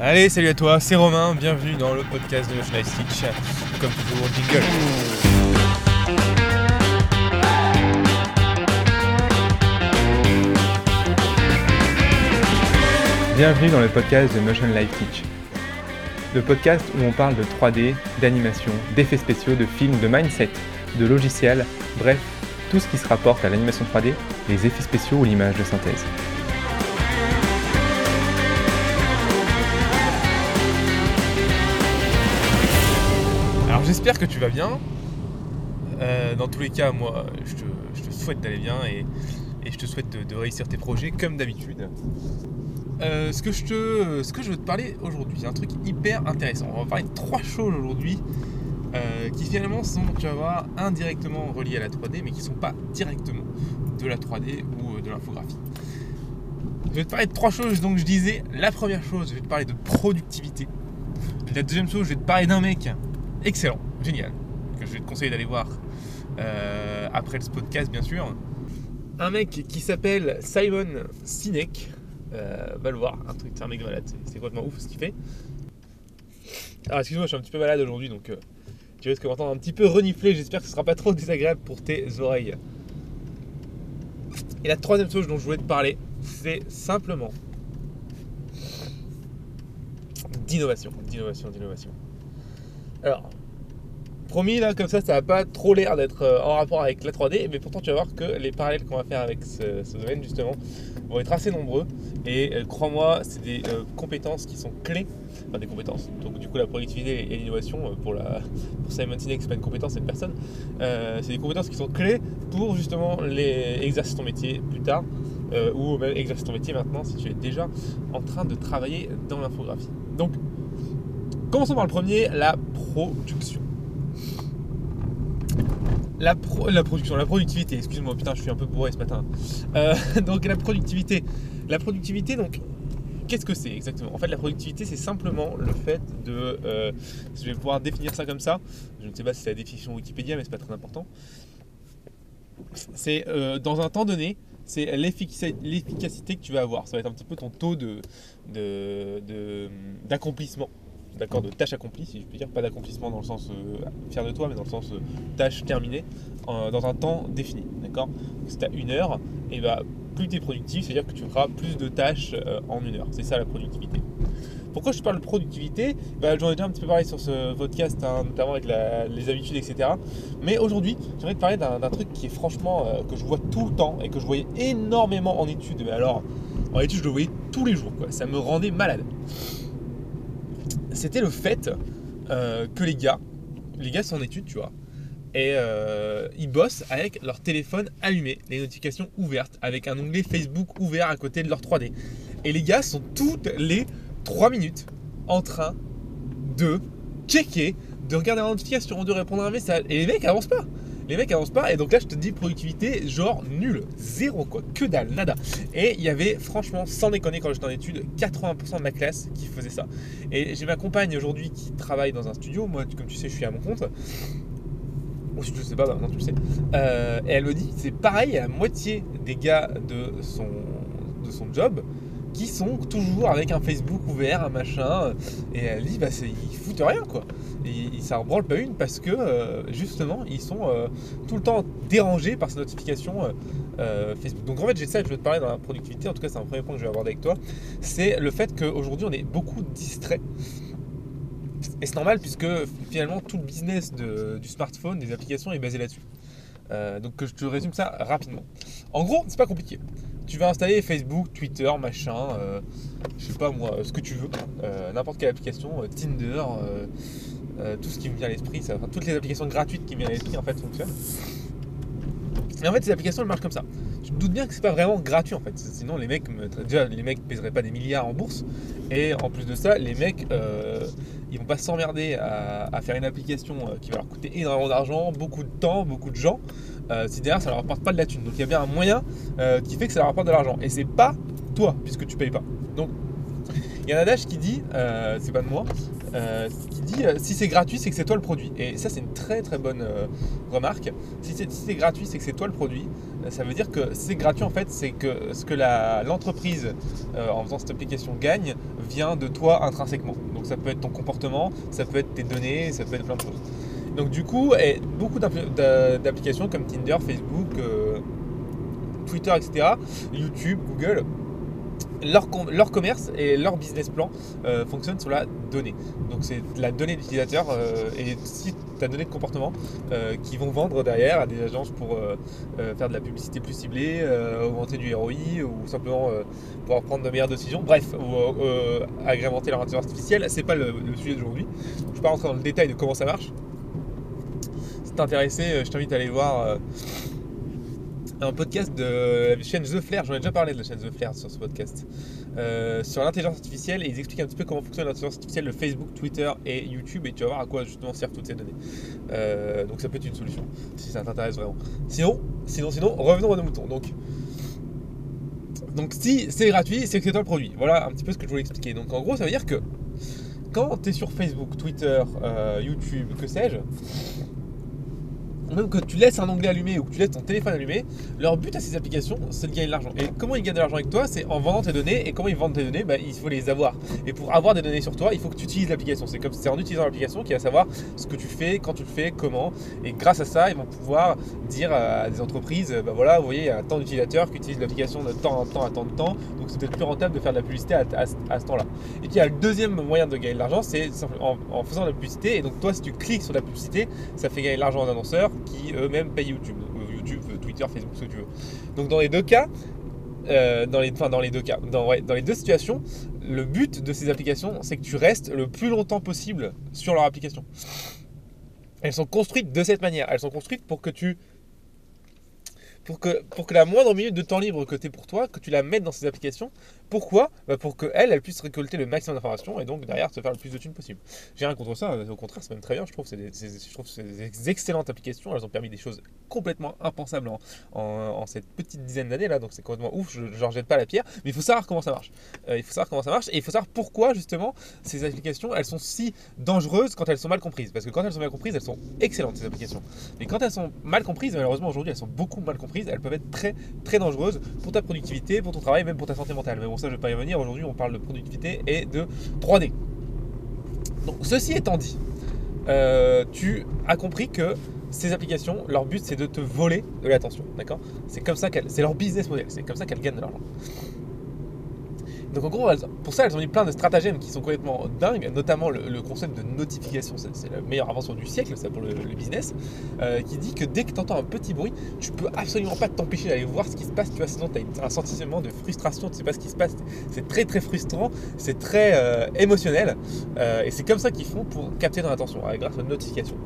Allez, salut à toi, c'est Romain, bienvenue dans le podcast de Motion Life Stitch. Comme toujours, jingle. Bienvenue dans le podcast de Motion Life Teach. Le podcast où on parle de 3D, d'animation, d'effets spéciaux, de films, de mindset, de logiciels, bref, tout ce qui se rapporte à l'animation 3D, les effets spéciaux ou l'image de synthèse. J'espère que tu vas bien. Euh, dans tous les cas, moi, je te, souhaite d'aller bien et, je te souhaite de, réussir tes projets comme d'habitude. Euh, ce, que je veux te parler aujourd'hui, c'est un truc hyper intéressant. On va parler de trois choses aujourd'hui euh, qui finalement sont, tu vas voir, indirectement reliées à la 3D, mais qui ne sont pas directement de la 3D ou de l'infographie. Je vais te parler de trois choses, donc je disais, la première chose, je vais te parler de productivité. La deuxième chose, je vais te parler d'un mec excellent, génial, que je vais te conseiller d'aller voir euh, après ce podcast, bien sûr. Un mec qui s'appelle Simon Sinek, euh, va le voir, un truc, c'est un mec malade, c'est- complètement ouf ce qu'il fait. Alors excuse-moi, je suis un petit peu malade aujourd'hui, donc euh, tu risques de m'entendre un petit peu renifler, j'espère que ce sera pas trop désagréable pour tes oreilles. Et la troisième chose dont je voulais te parler, c'est simplement d'innovation, d'innovation, d'innovation. Alors, promis là, comme ça, ça va pas trop l'air d'être euh, en rapport avec la 3D, mais pourtant tu vas voir que les parallèles qu'on va faire avec ce, domaine justement vont être assez nombreux. Et euh, crois-moi, c'est des euh, compétences qui sont clés, enfin des compétences. Donc du coup, la productivité et l'innovation pour, la, pour Simon Sinek, c'est pas une compétence, c'est une personne. C'est des compétences qui sont clés pour justement les exercer ton métier plus tard, ou même exercer ton métier maintenant si tu es déjà en train de travailler dans l'infographie. Donc, commençons par le premier, la production. La, pro- la production, la productivité, excuse-moi, putain, je suis un peu bourré ce matin. Euh, donc la productivité. La productivité, donc, qu'est-ce que c'est exactement? En fait, la productivité, c'est simplement le fait de. euh, je vais pouvoir définir ça comme ça. Je ne sais pas si c'est la définition Wikipédia, mais c'est pas très important. C'est euh, dans un temps donné, c'est l'efficacité que tu vas avoir. Ça va être un petit peu ton taux de de- d'accomplissement. D'accord, de tâche accomplie, si je puis dire, pas d'accomplissement dans le sens euh, fier de toi, mais dans le sens euh, tâche terminée, dans un temps défini. D'accord? Si tu as une heure, et bah, plus tu es productif, c'est-à-dire que tu feras plus de tâches euh, en une heure. C'est ça la productivité. Pourquoi je parle de productivité? Bah, J'en ai déjà un petit peu parlé sur ce podcast, hein, notamment avec les habitudes, etc. Mais aujourd'hui, j'aimerais te parler d'un d'un truc qui est franchement, euh, que je vois tout le temps et que je voyais énormément en études. Mais alors, en études, je le voyais tous les jours. Quoi. Ça me rendait malade. C'était le fait euh, que les gars, les gars sont en études, tu vois, et euh, ils bossent avec leur téléphone allumé, les notifications ouvertes, avec un onglet Facebook ouvert à côté de leur 3D. Et les gars sont toutes les 3 minutes en train de checker, de regarder la notification, de répondre à un message. Et les mecs avancent pas. Les mecs avancent pas. Et donc là, je te dis productivité, genre nul. Zéro quoi. Que dalle, nada. Et il y avait, franchement, sans déconner, quand j'étais en études, 80% de ma classe qui faisait ça. Et j'ai ma compagne aujourd'hui qui travaille dans un studio. Moi, comme tu sais, je suis à mon compte. Ou si tu le sais pas, bah, maintenant tu le sais. Euh, et elle me dit, c'est pareil, à la moitié des gars de son, de son job qui sont toujours avec un Facebook ouvert, un machin. Et elle dit, bah, ils foutent rien quoi. Et ils- ça en branle pas une parce que euh, justement, ils sont euh, tout le temps dérangés par ces notifications euh, euh, Facebook. Donc en fait, j'ai ça, je vais te parler dans la productivité. En tout cas, c'est un premier point que je vais aborder avec toi. C'est le fait qu'aujourd'hui, on est beaucoup distrait. Et c'est normal puisque finalement tout le business de- du smartphone, des applications est basé là-dessus. Euh, donc je te résume ça rapidement. En gros, c'est pas compliqué. Tu vas installer Facebook, Twitter, machin, euh, je sais pas moi, ce que tu veux, euh, n'importe quelle application, euh, Tinder, euh, euh, tout ce qui me vient à l'esprit, enfin, toutes les applications gratuites qui me viennent à l'esprit en fait fonctionnent. Et en fait, ces applications elles marchent comme ça. Tu te doutes bien que c'est pas vraiment gratuit en fait. Sinon, les mecs, me- déjà, les mecs pèseraient pas des milliards en bourse. Et en plus de ça, les mecs, euh, ils vont pas s'emmerder à, faire une application euh, qui va leur coûter énormément d'argent, beaucoup de temps, beaucoup de gens. euh, si derrière ça leur rapporte pas de la thune. Donc il y a bien un moyen euh, qui fait que ça leur rapporte de l'argent. Et c'est pas toi, puisque tu payes pas. Donc il y a un adage qui dit, c'est pas de moi, euh, qui dit euh, si c'est gratuit, c'est que c'est toi le produit. Et ça, c'est une très très bonne euh, remarque. Si c'est gratuit, c'est que c'est toi le produit. Euh, ça veut dire que c'est gratuit, en fait, c'est que ce que l'entreprise, en faisant cette application, gagne vient de toi intrinsèquement. Donc ça peut être ton comportement, ça peut être tes données, ça peut être plein de choses. Donc du coup, beaucoup d'appli- d'a- d'applications comme Tinder, Facebook, Twitter, etc., YouTube, Google, leur, leur commerce et leur business plan euh, fonctionnent sur la donnée. Donc c'est la donnée d'utilisateur euh, et si ta donnée de comportement euh, qui vont vendre derrière à des agences pour euh, euh, faire de la publicité plus ciblée, augmenter du ROI ou simplement pouvoir prendre de meilleures décisions. Bref, ou agrémenter leur intelligence artificielle. C'est pas le, le sujet d'aujourd'hui. Je ne vais pas rentrer dans le détail de comment ça marche. Si t'es intéressé, je t'invite à aller voir un podcast de la chaîne The Flair. J'en ai déjà parlé de la chaîne The Flair sur ce podcast. Euh, sur l'intelligence artificielle et ils expliquent un petit peu comment fonctionne l'intelligence artificielle de Facebook, Twitter et YouTube et tu vas voir à quoi justement servent toutes ces données. Euh, donc ça peut être une solution si ça t'intéresse vraiment. Sinon, sinon, sinon, revenons à nos moutons. Donc, donc si c'est gratuit, c'est que c'est toi le produit. Voilà un petit peu ce que je voulais expliquer. Donc en gros, ça veut dire que quand tu es sur Facebook, Twitter, euh, YouTube, que sais-je, même que tu laisses un onglet allumé ou que tu laisses ton téléphone allumé, leur but à ces applications, c'est de gagner de l'argent. Et comment ils gagnent de l'argent avec toi C'est en vendant tes données. Et comment ils vendent tes données bah, Il faut les avoir. Et pour avoir des données sur toi, il faut que tu utilises l'application. C'est comme c'est en utilisant l'application qu'il va savoir ce que tu fais, quand tu le fais, comment. Et grâce à ça, ils vont pouvoir dire à des entreprises, bah voilà, vous voyez, il y a tant d'utilisateurs qui utilisent l'application de temps en temps à tant de temps. Donc c'est peut-être plus rentable de faire de la publicité à, ce temps-là. Et puis il y a le deuxième moyen de gagner de l'argent, c'est en, en faisant de la publicité. Et donc toi, si tu cliques sur la publicité, ça fait gagner de l'argent aux annonceurs qui eux-mêmes payent YouTube, Euh, YouTube, euh, Twitter, Facebook, ce que tu veux. Donc dans les deux cas, euh, dans, les, enfin, dans les deux cas, dans, ouais, dans les deux situations, le but de ces applications, c'est que tu restes le plus longtemps possible sur leur application. Elles sont construites de cette manière. Elles sont construites pour que tu pour que, pour que la moindre minute de temps libre que tu es pour toi, que tu la mettes dans ces applications. Pourquoi bah Pour qu'elles, elles puissent récolter le maximum d'informations et donc derrière te faire le plus de thunes possible. J'ai rien contre ça, au contraire, c'est même très bien, je trouve. C'est je trouve c'est excellentes applications, elles ont permis des choses complètement impensables en, cette petite dizaine d'années là, donc c'est complètement ouf, je ne rejette pas la pierre, mais il faut savoir comment ça marche. Euh, il faut savoir comment ça marche et il faut savoir pourquoi justement ces applications, elles sont si dangereuses quand elles sont mal comprises. Parce que quand elles sont mal comprises, elles sont excellentes ces applications. Mais quand elles sont mal comprises, malheureusement aujourd'hui elles sont beaucoup mal comprises, elles peuvent être très très dangereuses pour ta productivité, pour ton travail, même pour ta santé mentale. Mais bon je vais pas y revenir, aujourd'hui on parle de productivité et de 3D. Donc ceci étant dit, euh, tu as compris que ces applications, leur but c'est de te voler de l'attention, d'accord? C'est comme ça qu'elles, c'est leur business model, c'est comme ça qu'elles gagnent de l'argent. Donc en gros, pour ça, elles ont mis plein de stratagèmes qui sont complètement dingues, notamment le, concept de notification. C'est, la meilleure invention du siècle, ça pour le, business, euh, qui dit que dès que tu entends un petit bruit, tu peux absolument pas t'empêcher d'aller voir ce qui se passe, tu vois, sinon tu as un sentiment de frustration, tu sais pas ce qui se passe. C'est très très frustrant, c'est très euh, émotionnel, euh, et c'est comme ça qu'ils font pour capter ton attention, grâce aux notifications.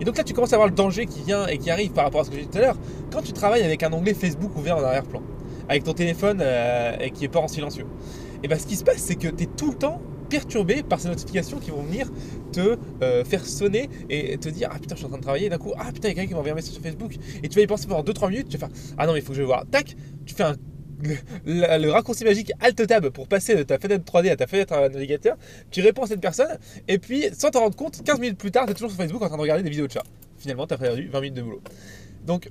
Et donc là, tu commences à voir le danger qui vient et qui arrive par rapport à ce que j'ai dit tout à l'heure. Quand tu travailles avec un onglet Facebook ouvert en arrière-plan, avec ton téléphone et qui est pas en silencieux, et bien ce qui se passe, c'est que tu es tout le temps perturbé par ces notifications qui vont venir te euh, faire sonner et te dire Ah putain, je suis en train de travailler. D'un coup, ah putain, il y a quelqu'un qui m'a envoyé un message sur Facebook. Et tu vas y penser pendant 2-3 minutes. Tu vas faire Ah non, mais il faut que je voir. Tac, tu fais. Le, raccourci magique Alt Tab pour passer de ta fenêtre 3D à ta fenêtre à navigateur, tu réponds à cette personne, et puis sans t'en rendre compte, 15 minutes plus tard, tu es toujours sur Facebook en train de regarder des vidéos de chat. Finalement, tu as perdu 20 minutes de boulot. Donc,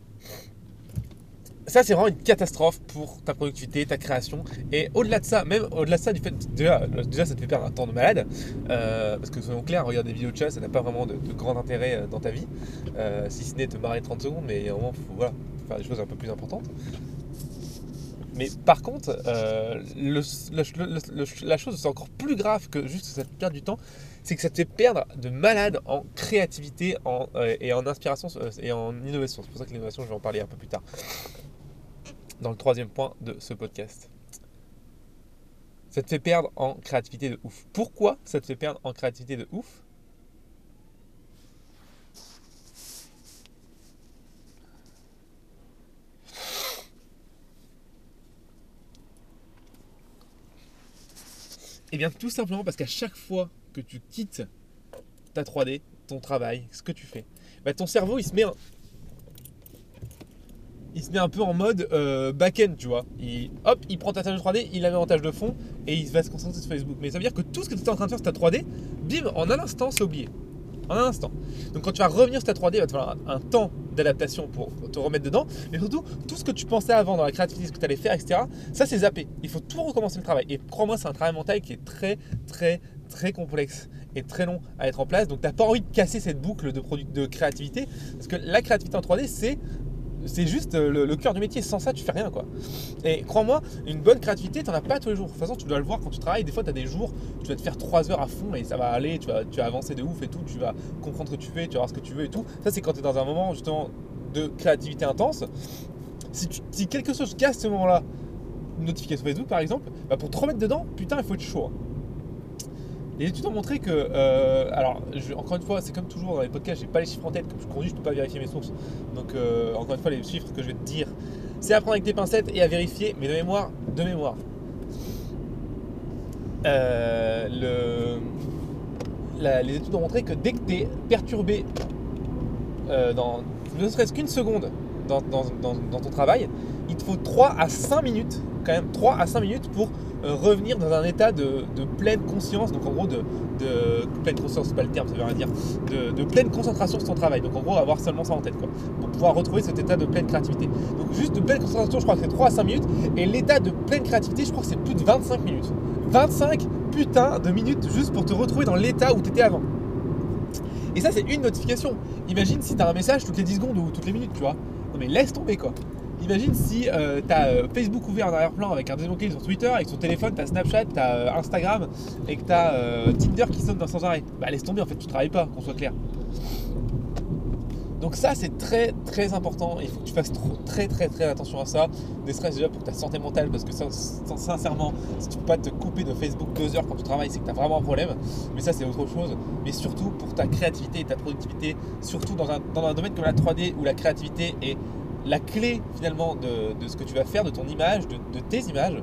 ça, c'est vraiment une catastrophe pour ta productivité, ta création. Et au-delà de ça, même au-delà de ça, du fait déjà, déjà, ça te fait perdre un temps de malade. euh, parce que soyons clairs, regarder des vidéos de chat, ça n'a pas vraiment de, grand intérêt euh, dans ta vie. euh, si ce n'est te marrer 30 secondes, mais au moment, faut faut faire des choses un peu plus importantes. Mais par contre, la chose c'est encore plus grave que juste que ça te perd du temps, c'est que ça te fait perdre de malade en créativité en, et en inspiration et en innovation. C'est pour ça que l'innovation, je vais en parler un peu plus tard dans le troisième point de ce podcast. Ça te fait perdre en créativité de ouf. Pourquoi ça te fait perdre en créativité de ouf? Eh bien tout simplement parce qu'à chaque fois que tu quittes ta 3D, ton travail, ce que tu fais, bah, ton cerveau il se met en, il se met un peu en mode euh, back-end, tu vois. Il, hop, il prend ta tâche de 3D, il la met en de fond et il va se concentrer sur Facebook. Mais ça veut dire que tout ce que tu étais en train de faire sur ta 3D, bim, en un instant, c'est oublié. En un instant. Donc quand tu vas revenir sur ta 3D, il va te falloir un, temps d'adaptation pour te remettre dedans. Mais surtout, tout ce que tu pensais avant dans la créativité, ce que tu allais faire, etc., ça c'est zappé. Il faut tout recommencer le travail. Et crois-moi, c'est un travail mental qui est très, très, très complexe et très long à être en place. Donc tu n'as pas envie de casser cette boucle de, de créativité. Parce que la créativité en 3D, c'est c'est juste le, le cœur du métier. Sans ça, tu fais rien quoi. Et crois-moi, une bonne créativité, tu n'en as pas tous les jours. De toute façon, tu dois le voir quand tu travailles. Des fois, tu des jours, tu vas te faire 3 heures à fond et ça va aller. Tu vas, avancer de ouf et tout. Tu vas comprendre ce que tu fais, tu vas voir ce que tu veux et tout. Ça, c'est quand tu es dans un moment justement de créativité intense. Si quelque chose casse ce moment-là, une notification Facebook par exemple, bah pour te remettre dedans, putain, il faut être chaud. hein. Les études ont montré que, euh, alors encore une fois, c'est comme toujours dans les podcasts, j'ai pas les chiffres en tête, comme je conduis, je peux pas vérifier mes sources. Donc euh, encore une fois, les chiffres que je vais te dire, c'est à prendre avec des pincettes et à vérifier, mais de mémoire, de mémoire. Euh, les études ont montré que dès que tu es perturbé dans ne serait-ce qu'une seconde dans, dans- ton travail, il te faut 3 à 5 minutes, quand même 3 à 5 minutes pour revenir dans un état de, pleine conscience, donc en gros de, pleine conscience, c'est pas le terme, ça veut rien dire, de, pleine concentration sur ton travail. Donc en gros avoir seulement ça en tête quoi, pour pouvoir retrouver cet état de pleine créativité. Donc juste de pleine concentration, je crois que c'est 3 à 5 minutes, et l'état de pleine créativité, je crois que c'est plus de 25 minutes. 25 putain de minutes juste pour te retrouver dans l'état où tu étais avant. Et ça, c'est une notification. Imagine si tu un message toutes les 10 secondes ou toutes les minutes, tu vois. Non, mais laisse tomber quoi. Imagine si tu as Facebook ouvert en arrière-plan avec un clic sur Twitter, avec sur téléphone, tu as Snapchat, tu as Instagram et que tu as Tinder qui sonne dans sans arrêt. Bah, laisse tomber, en fait, tu travailles pas, qu'on soit clair. Donc ça c'est très très important, il faut que tu fasses très très très attention à ça, ne serait-ce déjà pour ta santé mentale parce que sincèrement si tu peux pas te couper de Facebook deux heures quand tu travailles c'est que tu as vraiment un problème, mais ça c'est autre chose, mais surtout pour ta créativité et ta productivité, surtout dans un domaine comme la 3D où la créativité est la clé finalement de, de ce que tu vas faire, de ton image, de, de tes images,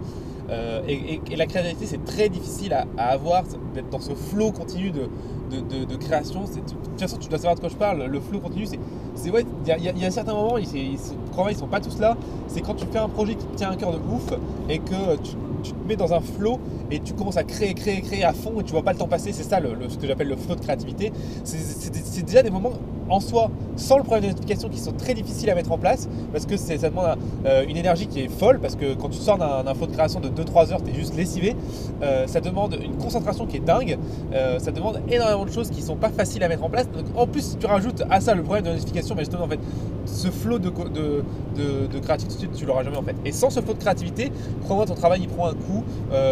euh, et, la créativité, c'est très difficile à, à avoir, d'être dans ce flow continu de, de, de, création. De toute façon, tu dois savoir de quoi je parle. Le flow continu, c'est. Il y, y, y, a certains moments, ils, ils, ils sont pas tous là. C'est quand tu fais un projet qui te tient un cœur de ouf et que tu, te mets dans un flow et tu commences à créer, créer, créer à fond et tu vois pas le temps passer. C'est ça le, ce que j'appelle le flow de créativité. C'est déjà des moments en soi, sans le problème de notification, qui sont très difficiles à mettre en place parce que ça demande euh, une énergie qui est folle. Parce que quand tu sors d'un flow de création de 2-3 heures, tu es juste lessivé. Euh, ça demande une concentration qui est dingue. Euh, ça demande énormément de choses qui sont pas faciles à mettre en place. Donc, en plus, tu rajoutes à ça le problème de notification, mais justement, en fait, ce flot de, de, de, de créativité, tu l'auras jamais en fait. Et sans ce flot de créativité, crois-moi, ton travail il prend un coup.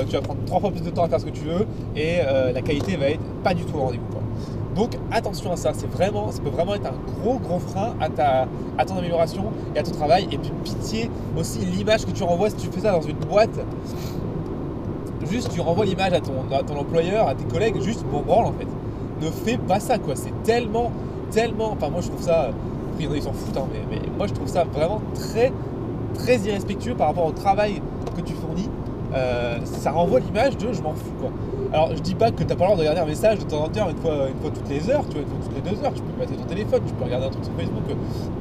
Tu vas prendre trois fois plus de temps à faire ce que tu veux et la qualité va être pas du tout au rendez-vous. Donc attention à ça, c'est vraiment, ça peut vraiment être un gros gros frein à, ton amélioration et à ton travail. Et puis pitié aussi l'image que tu renvoies si tu fais ça dans une boîte. Juste tu renvoies l'image à ton, employeur, à tes collègues, juste pour branle en fait. Ne fais pas ça quoi, c'est tellement, tellement. Enfin moi je trouve ça, ils s'en foutent, hein, mais, mais moi je trouve ça vraiment très très irrespectueux par rapport au travail que tu fournis. Euh, ça renvoie l'image de je m'en fous quoi. Alors je dis pas que t'as pas le droit de regarder un message de temps en temps, une fois, une fois toutes les heures, tu vois, une fois toutes les deux heures, tu peux mettre ton téléphone, tu peux regarder un truc sur Facebook,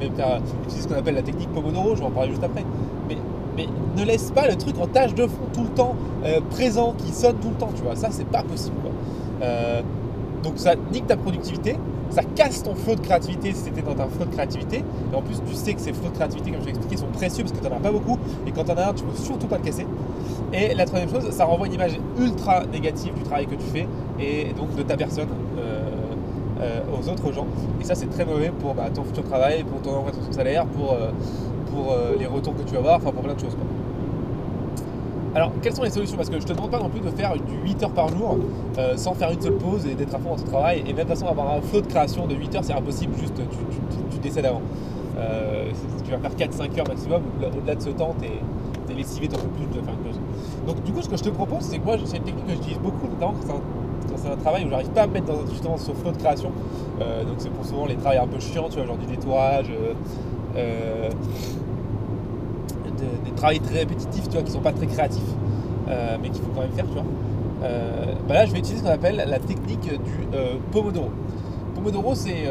même tu utilises ce qu'on appelle la technique Pomodoro, je vais en parler juste après. Mais, mais ne laisse pas le truc en tâche de fond tout le temps, euh, présent, qui sonne tout le temps, tu vois, ça c'est pas possible quoi. Euh, donc ça nique ta productivité, ça casse ton flot de créativité si c'était dans un flot de créativité. Et en plus, tu sais que ces flots de créativité, comme je l'ai expliqué, sont précieux parce que tu n'en as pas beaucoup. Et quand tu en as un, tu ne peux surtout pas le casser. Et la troisième chose, ça renvoie une image ultra négative du travail que tu fais et donc de ta personne euh, euh, aux autres gens. Et ça, c'est très mauvais pour bah, ton futur travail, pour ton augmentation de salaire, pour, euh, les retours que tu vas avoir, enfin pour plein de choses. Alors, quelles sont les solutions? Parce que je te demande pas non plus de faire du 8 heures par jour euh, sans faire une seule pause et d'être à fond dans ton travail. Et même de façon, avoir un flot de création de 8 heures, c'est impossible, juste tu, décèdes avant. Euh, tu vas faire 4-5 heures maximum, au-delà de ce temps, tu es, es, lessivé, tu peux plus de faire une pause. Donc, du coup, ce que je te propose, c'est que moi, c'est une technique que j'utilise beaucoup, notamment quand c'est un, un, travail où j'arrive pas à me mettre dans justement ce flot de création. Euh, donc, c'est pour souvent les travails un peu chiants, tu vois, genre du nettoyage. Euh, des travails très répétitifs, tu vois, qui sont pas très créatifs, euh, mais qu'il faut quand même faire, tu vois. Euh, bah là, je vais utiliser ce qu'on appelle la technique du euh, Pomodoro. Pomodoro, c'est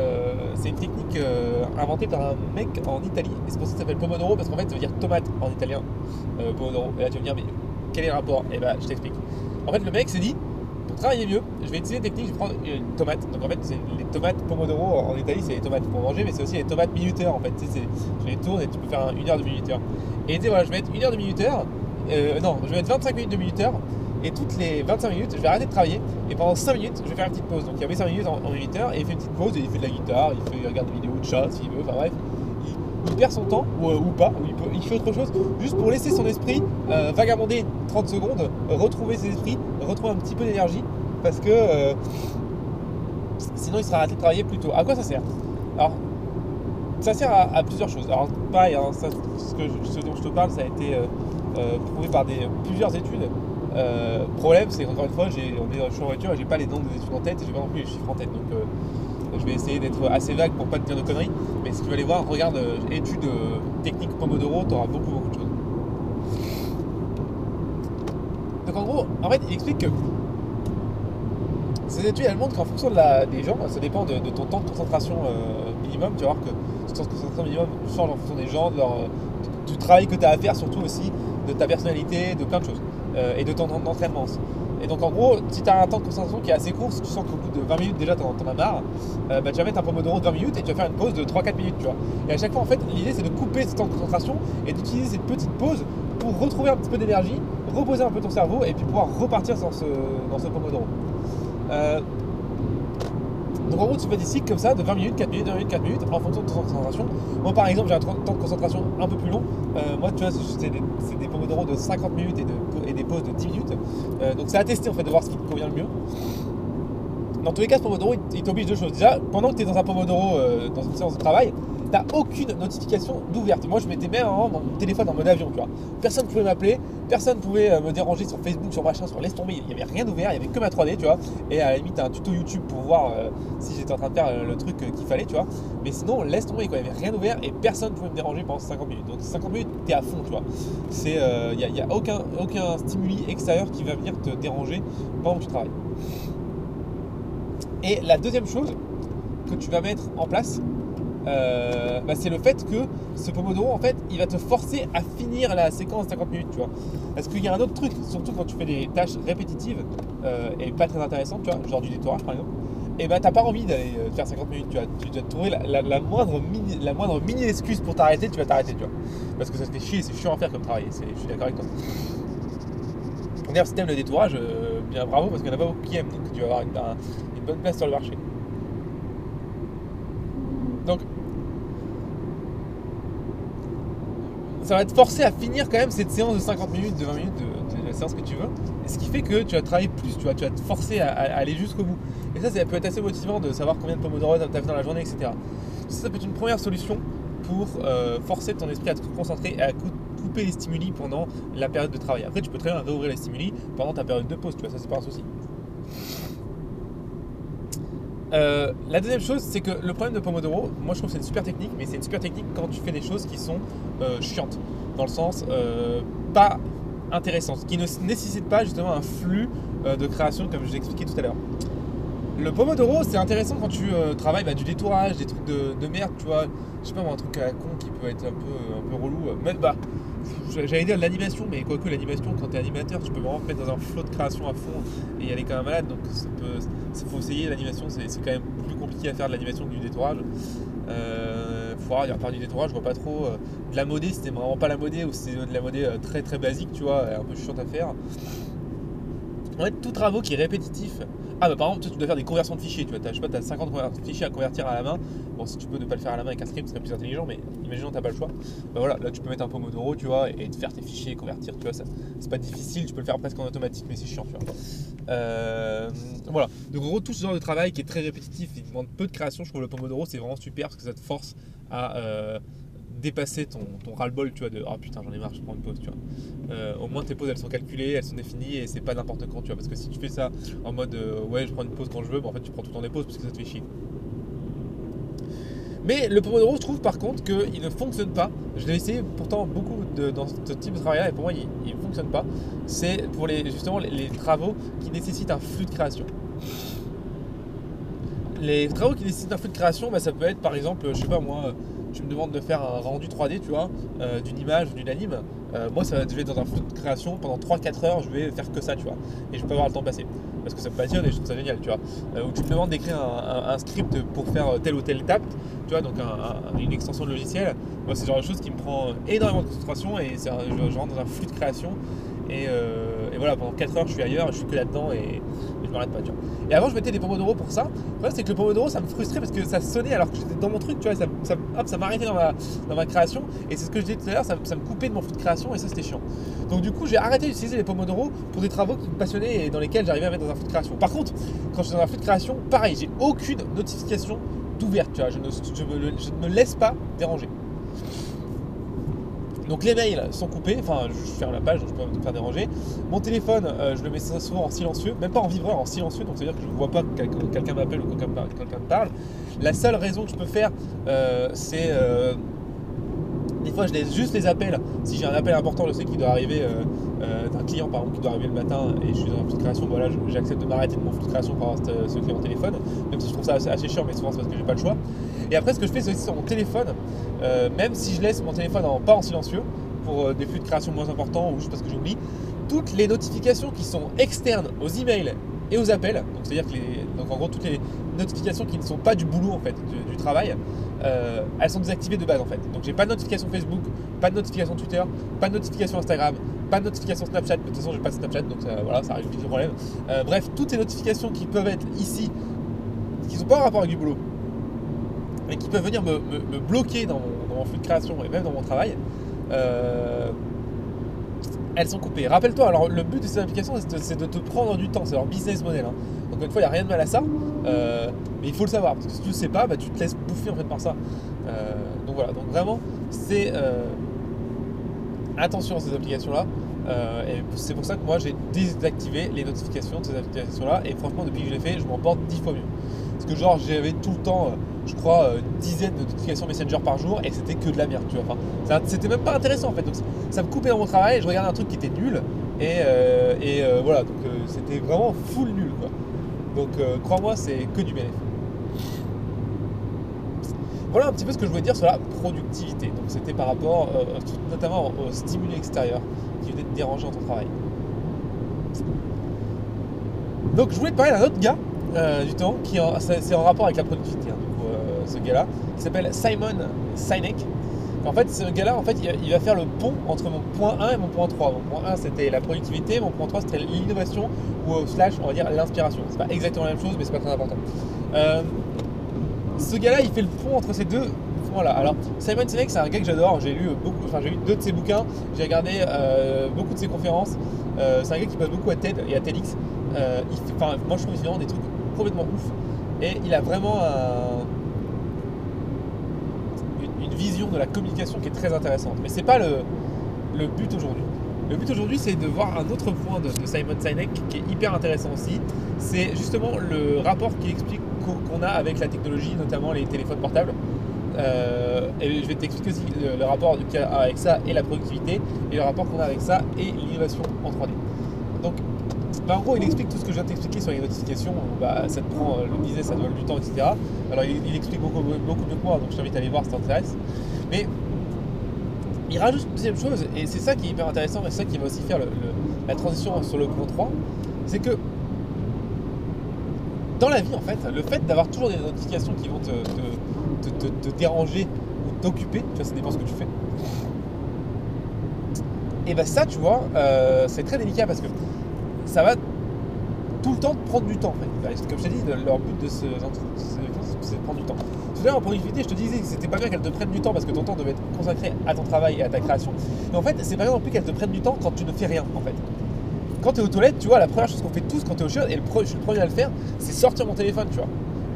une technique inventée par un mec en Italie. Et c'est pour ça que ça s'appelle Pomodoro, parce qu'en fait, ça veut dire tomate en italien. Pomodoro. Et là, tu vas me dire, mais quel est le rapport? Et bah, je t'explique. En fait, le mec s'est dit, travailler mieux, je vais utiliser une technique, je vais prendre une tomate. Donc en fait, c'est les tomates Pomodoro en Italie, c'est les tomates pour manger, mais c'est aussi les tomates minuteur. En fait, tu sais, tu les tournes et tu peux faire un- une heure de minuteur. Et voilà, je vais mettre une heure de minuteur. euh, non, je vais mettre 25 minutes de minuteur. Et toutes les 25 minutes, je vais arrêter de travailler. Et pendant 5 minutes, je vais faire une petite pause. Donc il y avait 5 minutes en, minuteur. Et il fait une petite pause. Et il fait de la guitare. Il, fait, il regarde des vidéos de chats s'il veut. Enfin bref. Il, il perd son temps, ou, euh, ou pas, ou il, peut- il fait autre chose, juste pour laisser son esprit euh, vagabonder 30 secondes, retrouver ses esprits, retrouver un petit peu d'énergie, parce que euh, sinon il sera arrêté de travailler plus tôt. À quoi ça sert? Alors, ça sert à, plusieurs choses. Alors, pareil, hein, ce, dont je te parle, ça a été euh, prouvé par plusieurs études. Problème, c'est qu'encore une fois, on est, je suis en voiture et j'ai pas les noms des études en tête et j'ai pas non plus les chiffres en tête. Donc, je vais essayer d'être assez vague pour pas te dire de conneries. Mais si tu veux aller voir, regarde euh, études euh, techniques Pomodoro, tu auras beaucoup, beaucoup de choses. Donc, en fait, il explique que ces études, elles montrent qu'en fonction des gens, ça dépend de, ton temps de concentration euh, minimum. Tu vas voir que ce temps de concentration minimum change en fonction des gens, de leur, du travail que tu as à faire, surtout aussi de ta personnalité, de plein de choses, euh, et de ton aussi. Et donc en gros, si tu as un temps de concentration qui est assez court, si tu sens qu'au bout de 20 minutes déjà t'en en as marre, euh, bah, tu vas mettre un pomodoro de 20 minutes et tu vas faire une pause de 3-4 minutes. Et à chaque fois, en fait, l'idée c'est de couper ce temps de concentration et d'utiliser cette petite pause pour retrouver un petit peu d'énergie, reposer un peu ton cerveau et puis pouvoir repartir dans ce, dans ce pomodoro. Euh, donc en gros, tu fais des cycles comme ça de 20 minutes, 4 minutes, 20 minutes, 4 minutes en fonction de ton concentration. Moi par exemple, j'ai un temps de concentration un peu plus long. Euh, moi, tu vois, c'est des, pomodoro de 50 minutes et, de- et des pauses de 10 minutes. Euh, donc c'est à tester en fait de voir ce qui te convient le mieux. Dans tous les cas, ce pomodoro, il- t'oblige deux choses. Déjà, pendant que tu es dans un pomodoro, dans une séance de travail, t'as aucune notification d'ouverte. Moi, je mettais même mon téléphone en mode avion, tu vois. Personne ne pouvait m'appeler, personne ne pouvait euh, me déranger sur Facebook, sur machin, sur laisse tomber. Il n'y avait rien d'ouvert, il n'y avait que ma 3D, tu vois. Et à la limite, un tuto YouTube pour voir euh, si j'étais en train de faire euh, le truc qu'il fallait, tu vois. Mais sinon, laisse tomber. Il n'y avait rien d'ouvert et personne ne pouvait me déranger pendant 50 minutes. Donc 50 minutes, t'es à fond, tu vois. Il n'y a, y a aucun, aucun stimuli extérieur qui va venir te déranger pendant que tu travailles. Et la deuxième chose que tu vas mettre en place, euh, bah, c'est le fait que ce Pomodoro, en fait, il va te forcer à finir la séquence de 50 minutes, tu vois. Parce qu'il y a un autre truc, surtout quand tu fais des tâches répétitives euh, et pas très intéressantes, tu vois, genre du détourage par exemple, et bah t'as pas envie d'aller euh, faire 50 minutes, tu vois. Tu dois trouver la, moindre mini, la moindre mini excuse pour t'arrêter, tu vas t'arrêter, tu vois. Parce que ça te fait chier, c'est chiant à faire comme travail, je suis d'accord avec toi. D'ailleurs, si t'aimes le détourage, bien bravo, parce qu'il y en a pas beaucoup qui aiment, donc tu vas avoir une, un- une bonne place sur le marché. Donc, ça va te forcer à finir quand même cette séance de 50 minutes, de 20 minutes, de, la séance que tu veux. Et ce qui fait que tu vas travailler plus, tu, tu vas te forcer à, aller jusqu'au bout. Et ça, ça peut être assez motivant de savoir combien de pomodoro tu as fait dans la journée, etc. Ça, peut être une première solution pour euh, forcer ton esprit à te concentrer et à cou- couper les stimuli pendant la période de travail. Après, tu peux très bien réouvrir les stimuli pendant ta période de pause, tu vois, ça c'est pas un souci. Euh, la deuxième chose, c'est que le problème de Pomodoro, moi je trouve que c'est une super technique, mais c'est une super technique quand tu fais des choses qui sont euh, chiantes, dans le sens euh, pas intéressantes, qui ne nécessitent pas justement un flux de création comme je l'ai expliqué tout à l'heure. Le Pomodoro, c'est intéressant quand tu travailles bah, du détourage, des trucs de, de merde, tu vois. Je sais pas un truc à la con qui peut être un peu, un peu relou. Même, bah, j'allais dire de l'animation, mais quoique l'animation, quand t'es animateur, tu peux vraiment te mettre dans un flot de création à fond et y aller quand même malade. Donc, il faut essayer l'animation, c'est c'est quand même plus compliqué à faire de l'animation que du détourage. Euh, faut voir, à part du détourage, je vois pas trop. euh, de la modée, c'était vraiment pas la modée, ou c'était de la modée euh, très très basique, tu vois, un peu chiante à faire. En fait, tout travaux qui est répétitif. Ah bah par exemple, tu dois faire des conversions de fichiers, tu vois, t'as, je sais pas, t'as 50 conver- fichiers à convertir à la main. Bon, si tu peux ne pas le faire à la main avec un script, ce serait plus intelligent, mais imaginons t'as pas le choix. Bah voilà, là tu peux mettre un Pomodoro, tu vois, et faire tes fichiers, convertir, tu vois, c'est pas difficile, tu peux le faire presque en automatique, mais c'est chiant, tu vois. Euh, voilà, donc en gros, tout ce genre de travail qui est très répétitif, il demande peu de création, je trouve le Pomodoro c'est vraiment super parce que ça te force à euh, dépasser ton, ton ras-le-bol, tu vois, de ah putain, j'en ai marre, je prends une pause, tu vois. Euh, au moins tes pauses elles sont calculées, elles sont définies et c'est pas n'importe quand, tu vois, parce que si tu fais ça en mode euh, ouais, je prends une pause quand je veux, bah, en fait tu prends tout le temps des pauses parce que ça te fait chier. Mais le Pomodoro, je trouve par contre qu'il ne fonctionne pas. Je l'ai essayé pourtant beaucoup de- dans ce type de travail-là et pour moi il ne fonctionne pas. C'est pour les, justement les, les travaux qui nécessitent un flux de création. les travaux qui nécessitent un flux de création, bah, ça peut être par exemple, je sais pas moi, tu me demandes de faire un rendu 3D, tu vois, euh, d'une image ou d'une anime. Euh, moi, ça va, je vais être dans un flux de création pendant 3-4 heures, je vais faire que ça, tu vois, et je peux avoir le temps passer parce que ça me passionne et je trouve ça génial, tu vois. Euh, ou tu me demandes d'écrire un, script pour faire tel ou tel tap, tu vois, donc une extension de logiciel. Moi, c'est le genre de choses qui me prend énormément de concentration et je, je rentre dans un flux de création euh, et, voilà, pendant 4 heures, je suis ailleurs, je suis que là-dedans et, je m'arrête pas. Tu vois. Et avant, je mettais des pomodoro pour ça. Le problème, c'est que le pomodoro, ça me frustrait parce que ça sonnait alors que j'étais dans mon truc, tu vois, ça, ça, m'arrêtait dans ma, dans ma création. Et c'est ce que je disais tout à l'heure, ça, me coupait de mon flux de création et ça, c'était chiant. Donc, du coup, j'ai arrêté d'utiliser les pomodoro pour des travaux qui me passionnaient et dans lesquels j'arrivais à mettre dans un flux de création. Par contre, quand je suis dans un flux de création, pareil, j'ai aucune notification d'ouverte, tu vois, je ne, me laisse pas déranger. Donc les mails sont coupés, enfin je ferme la page, donc je peux me faire déranger. Mon téléphone, euh, je le mets souvent en silencieux, même pas en vibreur, en silencieux, donc c'est-à-dire que je ne vois pas que quelqu'un m'appelle ou que quelqu'un me parle. La seule raison que je peux faire, euh, c'est euh, des fois je laisse juste les appels. Si j'ai un appel important, je sais qu'il doit arriver d'un client par exemple qui doit arriver le matin et je suis dans un flux de création, voilà, j'accepte de m'arrêter de mon flux de création pour avoir ce client téléphone, même si je trouve ça assez, chiant, mais souvent c'est parce que j'ai pas le choix. Et après ce que je fais c'est aussi sur mon téléphone, euh, même si je laisse mon téléphone en, pas en silencieux pour euh, des flux de création moins importants ou juste parce que j'oublie, toutes les notifications qui sont externes aux emails et aux appels, donc c'est-à-dire que les, donc en gros toutes les notifications qui ne sont pas du boulot en fait, du, travail, euh, elles sont désactivées de base en fait. Donc j'ai pas de notification Facebook, pas de notification Twitter, pas de notification Instagram, pas de notification Snapchat, de toute façon j'ai pas de Snapchat donc ça, voilà, ça plus de problème. bref, toutes les notifications qui peuvent être ici, qui sont pas en rapport avec du boulot, mais qui peuvent venir me, bloquer dans mon, flux de création et même dans mon travail, euh, elles sont coupées. Rappelle-toi, alors le but de ces applications, c'est de, te prendre du temps, c'est leur business model. Hein. Donc une fois, il n'y a rien de mal à ça, euh, mais il faut le savoir, parce que si tu ne sais pas, bah, tu te laisses bouffer en fait par ça. Euh, donc voilà, donc vraiment, c'est attention à ces applications-là. et c'est pour ça que moi j'ai désactivé les notifications de ces applications-là. Et franchement, depuis que je l'ai fait, je m'en porte dix fois mieux. Parce que genre j'avais tout le temps je crois, euh, dizaines de notifications Messenger par jour et c'était que de la merde, tu vois. Enfin, c'était même pas intéressant en fait. Donc ça me coupait dans mon travail, je regardais un truc qui était nul et, euh, euh, voilà, donc c'était vraiment full nul quoi. Donc crois-moi, c'est que du bénéfice. Voilà un petit peu ce que je voulais dire sur la productivité. Donc c'était par rapport notamment au stimuli extérieur qui venait te déranger dans ton travail. Donc je voulais parler d'un autre gars du temps qui c'est en rapport avec la productivité. Hein ce gars-là, qui s'appelle Simon Sinek. En fait, ce gars-là, en fait, il va faire le pont entre mon point 1 et mon point 3. Mon point 1, c'était la productivité, mon point 3, c'était l'innovation, ou slash, on va dire, l'inspiration. C'est pas exactement la même chose, mais c'est pas très important. Euh, ce gars-là, il fait le pont entre ces deux points-là. Alors, Simon Sinek, c'est un gars que j'adore. J'ai lu beaucoup, enfin, j'ai lu deux de ses bouquins, j'ai regardé euh, beaucoup de ses conférences. Euh, c'est un gars qui passe beaucoup à TED et à TEDx. moi, je trouve qu'il vraiment des trucs complètement ouf. Et il a vraiment un vision de la communication qui est très intéressante. Mais c'est pas le, le but aujourd'hui. Le but aujourd'hui, c'est de voir un autre point de, Simon Sinek qui est hyper intéressant aussi. C'est justement le rapport qui explique qu'on a avec la technologie, notamment les téléphones portables. Euh, et je vais t'expliquer aussi le, rapport qu'il y a avec ça et la productivité, et le rapport qu'on a avec ça et l'innovation en 3D. Donc, bah, en gros, il explique tout ce que je viens de t'expliquer sur les notifications. Bah, ça te prend, euh, le business, ça te vole du temps, etc. Alors, il, explique beaucoup, beaucoup mieux que moi, donc je t'invite à aller voir si t'intéresse. Mais il rajoute une deuxième chose, et c'est ça qui est hyper intéressant, et c'est ça qui va aussi faire la transition sur le point 3, c'est que dans la vie, en fait, le fait d'avoir toujours des notifications qui vont te, déranger ou t'occuper, tu vois, ça dépend ce que tu fais. Et bah ça, tu vois, euh, c'est très délicat parce que ça va tout le temps te prendre du temps. En fait. Comme je t'ai dit, leur but de ce, c'est de prendre du temps. Tout à l'heure en productivité, je te disais que c'était pas bien qu'elle te prenne du temps parce que ton temps devait être consacré à ton travail et à ta création. Mais en fait, c'est pas bien non plus qu'elle te prenne du temps quand tu ne fais rien en fait. Quand tu es aux toilettes, tu vois, la première chose qu'on fait tous quand tu es au chien, et le je suis le premier à le faire, c'est sortir mon téléphone, tu vois.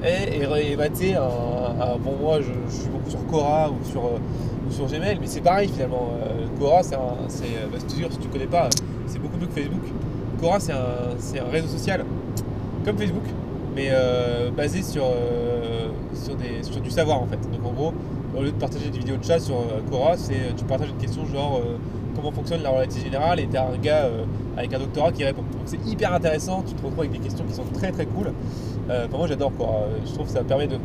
Et, et, bah, un, bon, moi je, suis beaucoup sur Cora ou sur, euh, sur Gmail, mais c'est pareil finalement. Euh, Cora, c'est un. Bah, si tu connais pas, c'est beaucoup mieux que Facebook. Cora, c'est un, réseau social comme Facebook, mais euh, basé sur, euh, sur, du savoir en fait. Donc en gros, au lieu de partager des vidéos de chat sur euh, Quora, c'est tu partages une question genre comment fonctionne la relativité générale et t'as un gars avec un doctorat qui répond. Donc c'est hyper intéressant, tu te retrouves avec des questions qui sont très très cool. Moi j'adore quoi, je trouve que ça me permet de,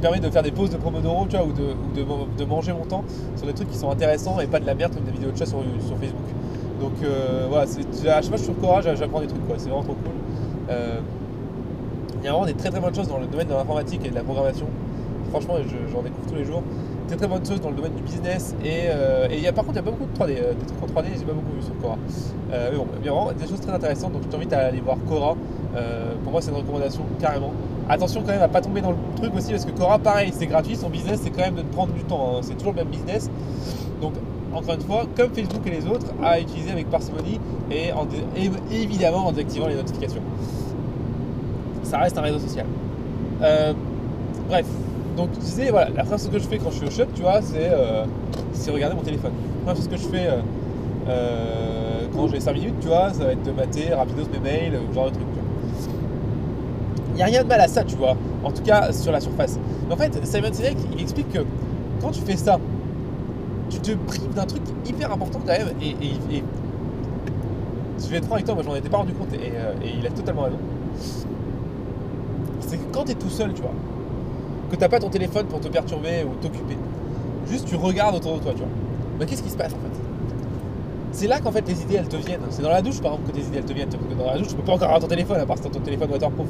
permet de faire des pauses de Pomodoro tu vois, ou, de, de, manger mon temps sur des trucs qui sont intéressants et pas de la merde comme des vidéos de chat sur Facebook. Donc euh, voilà, à chaque fois je suis Cora, j'apprends des trucs quoi, c'est vraiment trop cool. il y a vraiment des très très bonnes choses dans le domaine de l'informatique et de la programmation. Franchement, j'en découvre tous les jours très très bonne chose dans le domaine du business. Et, euh, et y a, par contre, il n'y a pas beaucoup de 3D, euh, des trucs en 3D, j'ai pas beaucoup vu sur Cora. Euh, mais bon, il y a vraiment des choses très intéressantes, donc je t'invite à aller voir Cora. pour moi, c'est une recommandation carrément. Attention quand même à pas tomber dans le truc aussi, parce que Cora, pareil, c'est gratuit, son business, c'est quand même de prendre du temps. Hein. C'est toujours le même business. Donc, encore une fois, comme Facebook et les autres, à utiliser avec parcimonie et, en évidemment en désactivant les notifications. Ça reste un réseau social. bref, donc je disais, voilà, la première chose que je fais quand je suis au shop, tu vois, c'est euh, regarder mon téléphone. La première chose que je fais euh, euh, quand j'ai 5 minutes, tu vois, ça va être de mater rapidos mes mails, genre de truc. Il n'y a rien de mal à ça, tu vois, en tout cas sur la surface. En fait, Simon Sinek, il explique que quand tu fais ça, tu te prives d'un truc hyper important quand même. Et, je vais être franc avec toi, moi j'en étais pas rendu compte et, et il a totalement raison. C'est que quand tu es tout seul, tu vois, que t'as pas ton téléphone pour te perturber ou t'occuper. Juste tu regardes autour de toi, tu vois. Mais qu'est-ce qui se passe en fait? C'est là qu'en fait les idées elles te viennent. C'est dans la douche par exemple que tes idées elles te viennent. dans la douche tu peux pas encore avoir ton téléphone à part si ton téléphone waterproof.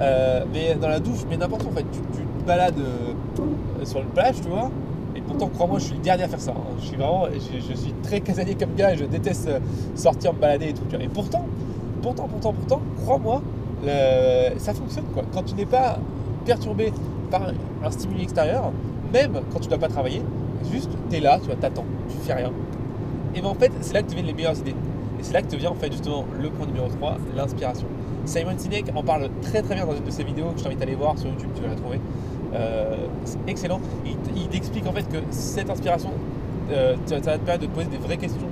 Euh, mais dans la douche, mais n'importe où en fait, tu, te balades euh, sur le plage, tu vois. Pourtant, crois-moi, je suis le dernier à faire ça. Hein. Je suis vraiment, je, suis très casanier comme gars et je déteste euh, sortir me balader et tout. Et pourtant, pourtant, pourtant, pourtant, crois-moi, ça fonctionne. Quand tu n'es pas perturbé par un stimuli extérieur, même quand tu ne dois pas travailler, juste tu es là, tu t'attends, tu fais rien. Et bien en fait, c'est là que te viennent les meilleures idées. Et c'est là que te vient en fait justement le point numéro 3, l'inspiration. Simon Sinek en parle très très bien dans une de ses vidéos que je t'invite à aller voir sur YouTube, tu vas la trouver. Euh, c'est excellent. Il, il, explique en fait que cette inspiration, euh, ça va te permettre de te poser des vraies questions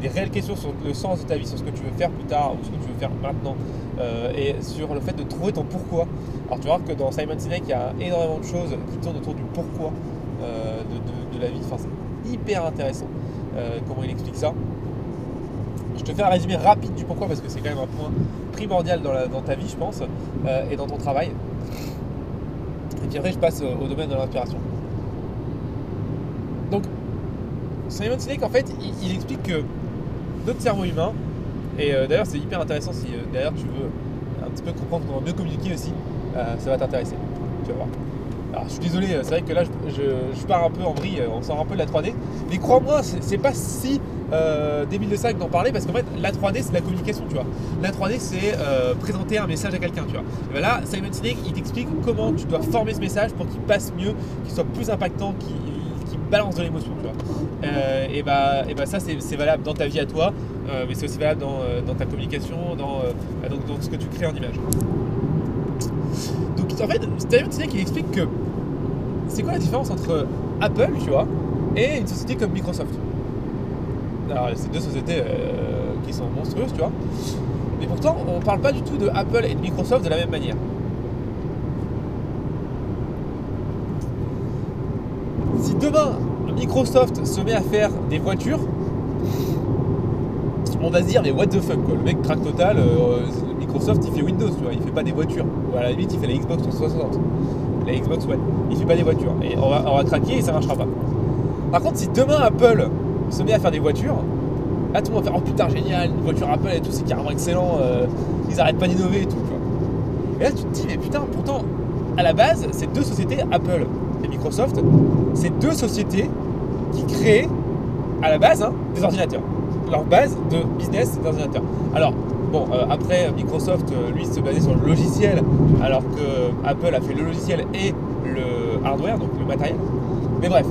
des réelles questions sur le sens de ta vie, sur ce que tu veux faire plus tard ou ce que tu veux faire maintenant, euh, et sur le fait de trouver ton pourquoi. Alors tu vois que dans Simon Sinek, il y a énormément de choses qui tournent autour du pourquoi de, la vie. Enfin, c'est hyper intéressant comment il explique ça. Je te fais un résumé rapide du pourquoi parce que c'est quand même un point primordial dans, ta vie, je pense, et dans ton travail. Et puis après, je passe au domaine de l'inspiration. Donc, Simon Sinek, en fait, il explique que notre cerveau humain. Et euh, d'ailleurs, c'est hyper intéressant si euh, d'ailleurs tu veux un petit peu comprendre comment mieux communiquer aussi, euh, ça va t'intéresser. Tu vas voir. Alors, je suis désolé, c'est vrai que là, je, pars un peu en vrille, on sort un peu de la 3D. Mais crois-moi, c'est pas si débile de ça d'en parler parce qu'en fait, la 3D, c'est la communication, tu vois. La 3D, c'est présenter un message à quelqu'un, tu vois. Et ben là, Simon Sinek, il t'explique comment tu dois former ce message pour qu'il passe mieux, qu'il soit plus impactant, qu'il balance de l'émotion, tu vois. Euh, et, bah, et bah ça, c'est valable dans ta vie à toi, euh, mais c'est aussi valable dans, euh, ta communication, dans, bah, dans, ce que tu crées en image. Donc en fait, Steven sais qu'il explique que c'est quoi la différence entre Apple, tu vois, et une société comme Microsoft? Alors, c'est deux sociétés qui sont monstrueuses, tu vois. Mais pourtant, on parle pas du tout de Apple et de Microsoft de la même manière. Si demain Microsoft se met à faire des voitures, on va se dire mais what the fuck quoi. Le mec craque total, euh, Microsoft il fait Windows, tu vois, il fait pas des voitures. Ou à la limite il fait la Xbox 360, la Xbox One. Il fait pas des voitures. Et on va, craquer et ça marchera pas. Par contre si demain Apple se met à faire des voitures, là tout le monde va faire oh putain génial, une voiture Apple et tout, c'est carrément excellent, euh, ils arrêtent pas d'innover et tout. Et là tu te dis mais putain pourtant à la base c'est deux sociétés Apple Microsoft, c'est deux sociétés qui créent à la base hein, des ordinateurs. Leur base de business des ordinateurs. Alors, bon, euh, après Microsoft, euh, lui, se basait sur le logiciel, alors que Apple a fait le logiciel et le hardware, donc le matériel. Mais bref,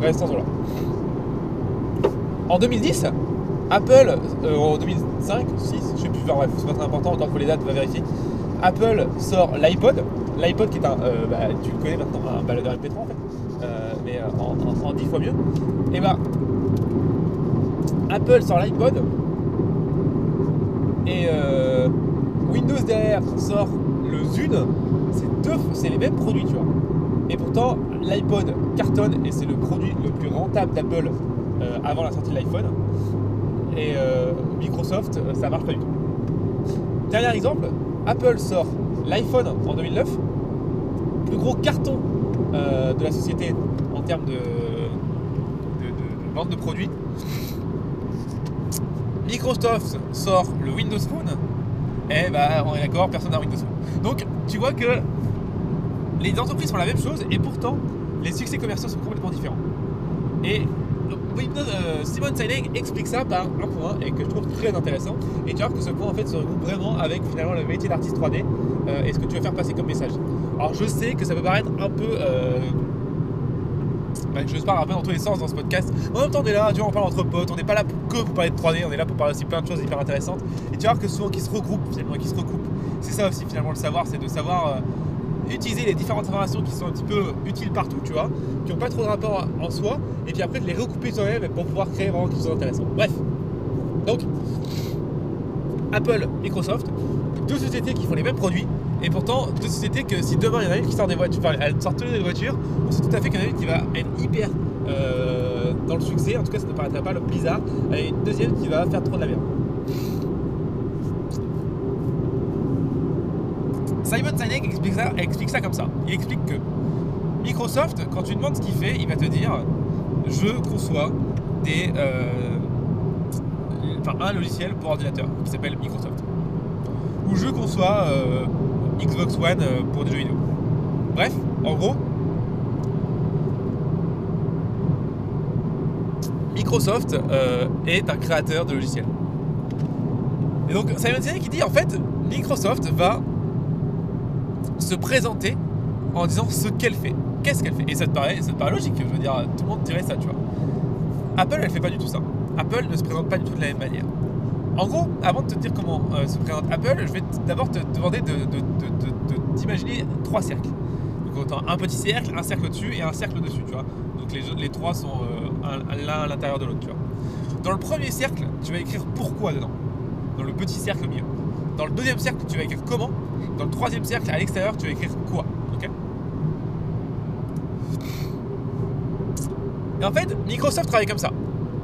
on en là. En 2010, Apple, euh, en 2005, 6, je sais plus, bref, c'est pas très important, encore que les dates, on va vérifier. Apple sort l'iPod, L'iPod qui est un, euh, bah, tu le connais maintenant, un baladeur MP3 en fait, euh, mais en, en, 10 fois mieux. Et bah, Apple sort l'iPod et Windows derrière sort le Zune. C'est deux, c'est les mêmes produits, tu vois. Et pourtant, l'iPod cartonne et c'est le produit le plus rentable d'Apple avant la sortie de l'iPhone. Et euh, Microsoft, euh, ça marche pas du tout. Dernier exemple, Apple sort l'iPhone en 2009, plus gros carton euh, de la société en termes de, de- vente de produits. Microsoft sort le Windows Phone, et bah on est d'accord, personne n'a Windows Phone. Donc tu vois que les entreprises font la même chose et pourtant les succès commerciaux sont complètement différents. Et Euh, Simon Sinek explique ça par un point et que je trouve très intéressant. Et tu vois que ce point en fait se regroupe vraiment avec finalement le métier d'artiste 3D euh, et ce que tu veux faire passer comme message? Alors je sais que ça peut paraître un peu euh, bah, je parle un peu dans tous les sens dans ce podcast. En même temps, on est là, tu vois, on parle entre potes, on n'est pas là que pour parler de 3D, on est là pour parler aussi plein de choses hyper intéressantes. Et tu vois que souvent qui se regroupent finalement, qui se recoupent. C'est ça aussi finalement le savoir, c'est de savoir euh, utiliser les différentes informations qui sont un petit peu utiles partout, tu vois, qui n'ont pas trop de rapport en soi, et puis après de les recouper toi-même pour pouvoir créer vraiment quelque chose d'intéressant. Bref. Donc, Apple, Microsoft, deux sociétés qui font les mêmes produits, et pourtant deux sociétés que si demain il y en a une qui sort des voitures, enfin elles sortent toutes des voitures, on sait tout à fait qu'il y en a une qui va être hyper euh, dans le succès, en tout cas ça ne paraîtrait pas le bizarre, et une deuxième qui va faire trop de la merde. Simon Sinek explique ça, comme ça. Il explique que Microsoft, quand tu demandes ce qu'il fait, il va te dire je conçois des, euh, un logiciel pour ordinateur qui s'appelle Microsoft. Ou je conçois euh, Xbox One euh, pour des jeux vidéo. Bref, en gros, Microsoft est un créateur de logiciels. Et donc Simon Sinek qui dit en fait Microsoft va se présenter en disant ce qu'elle fait. Qu'est-ce qu'elle fait? Et ça te, paraît, ça te paraît logique, je veux dire, tout le monde dirait ça, tu vois. Apple, elle fait pas du tout ça. Apple ne se présente pas du tout de la même manière. En gros, avant de te dire comment euh, se présente Apple, je vais d'abord te demander de, de- trois cercles. Donc autant un petit cercle, un cercle au-dessus et un cercle au-dessus, tu vois. Donc les, les trois sont euh, un- l'un à l'intérieur de l'autre, tu vois. Dans le premier cercle, tu vas écrire pourquoi dedans. Dans le petit cercle au milieu. Dans le deuxième cercle, tu vas écrire comment. Dans le troisième cercle, à l'extérieur, tu vas écrire quoi. Ok Et en fait, Microsoft travaille comme ça.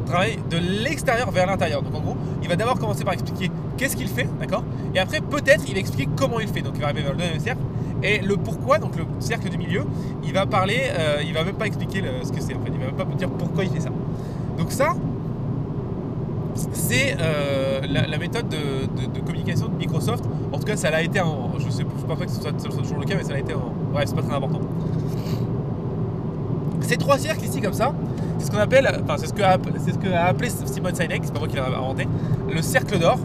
Travaille de l'extérieur vers l'intérieur. Donc en gros, il va d'abord commencer par expliquer qu'est-ce qu'il fait, d'accord Et après, peut-être, il va expliquer comment il fait. Donc il va arriver vers le deuxième cercle. Et le pourquoi, donc le cercle du milieu, il va parler, euh, il va même pas expliquer ce que c'est en fait. Il va même pas dire pourquoi il fait ça. Donc ça, c'est euh, la, méthode de, communication En tout cas, ça l'a été en. Je sais pas que ce soit, toujours le cas, mais ça l'a été en. Bref, c'est pas très important. Ces trois cercles ici, comme ça, c'est ce qu'on appelle. Enfin, c'est ce que a, c'est ce que a appelé Simon Sinek, c'est pas moi qui l'ai inventé, le cercle d'or.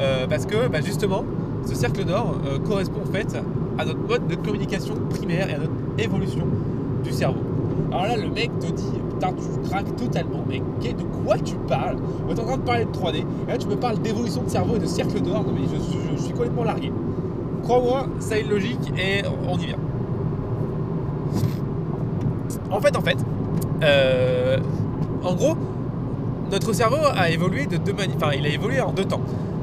Euh, parce que, bah, justement, ce cercle d'or euh, correspond en fait à notre mode de communication primaire et à notre évolution du cerveau. Alors là, le mec te dit, putain, tu craques totalement, qu'est- de quoi tu parles? On est en train de parler de 3D, et là tu me parles d'évolution de cerveau et de cercle d'or, non mais je, suis complètement largué. Crois-moi, ça une logique et on y vient. En fait, en fait, euh, en gros, notre cerveau a évolué de deux manières, enfin, il a évolué en deux temps.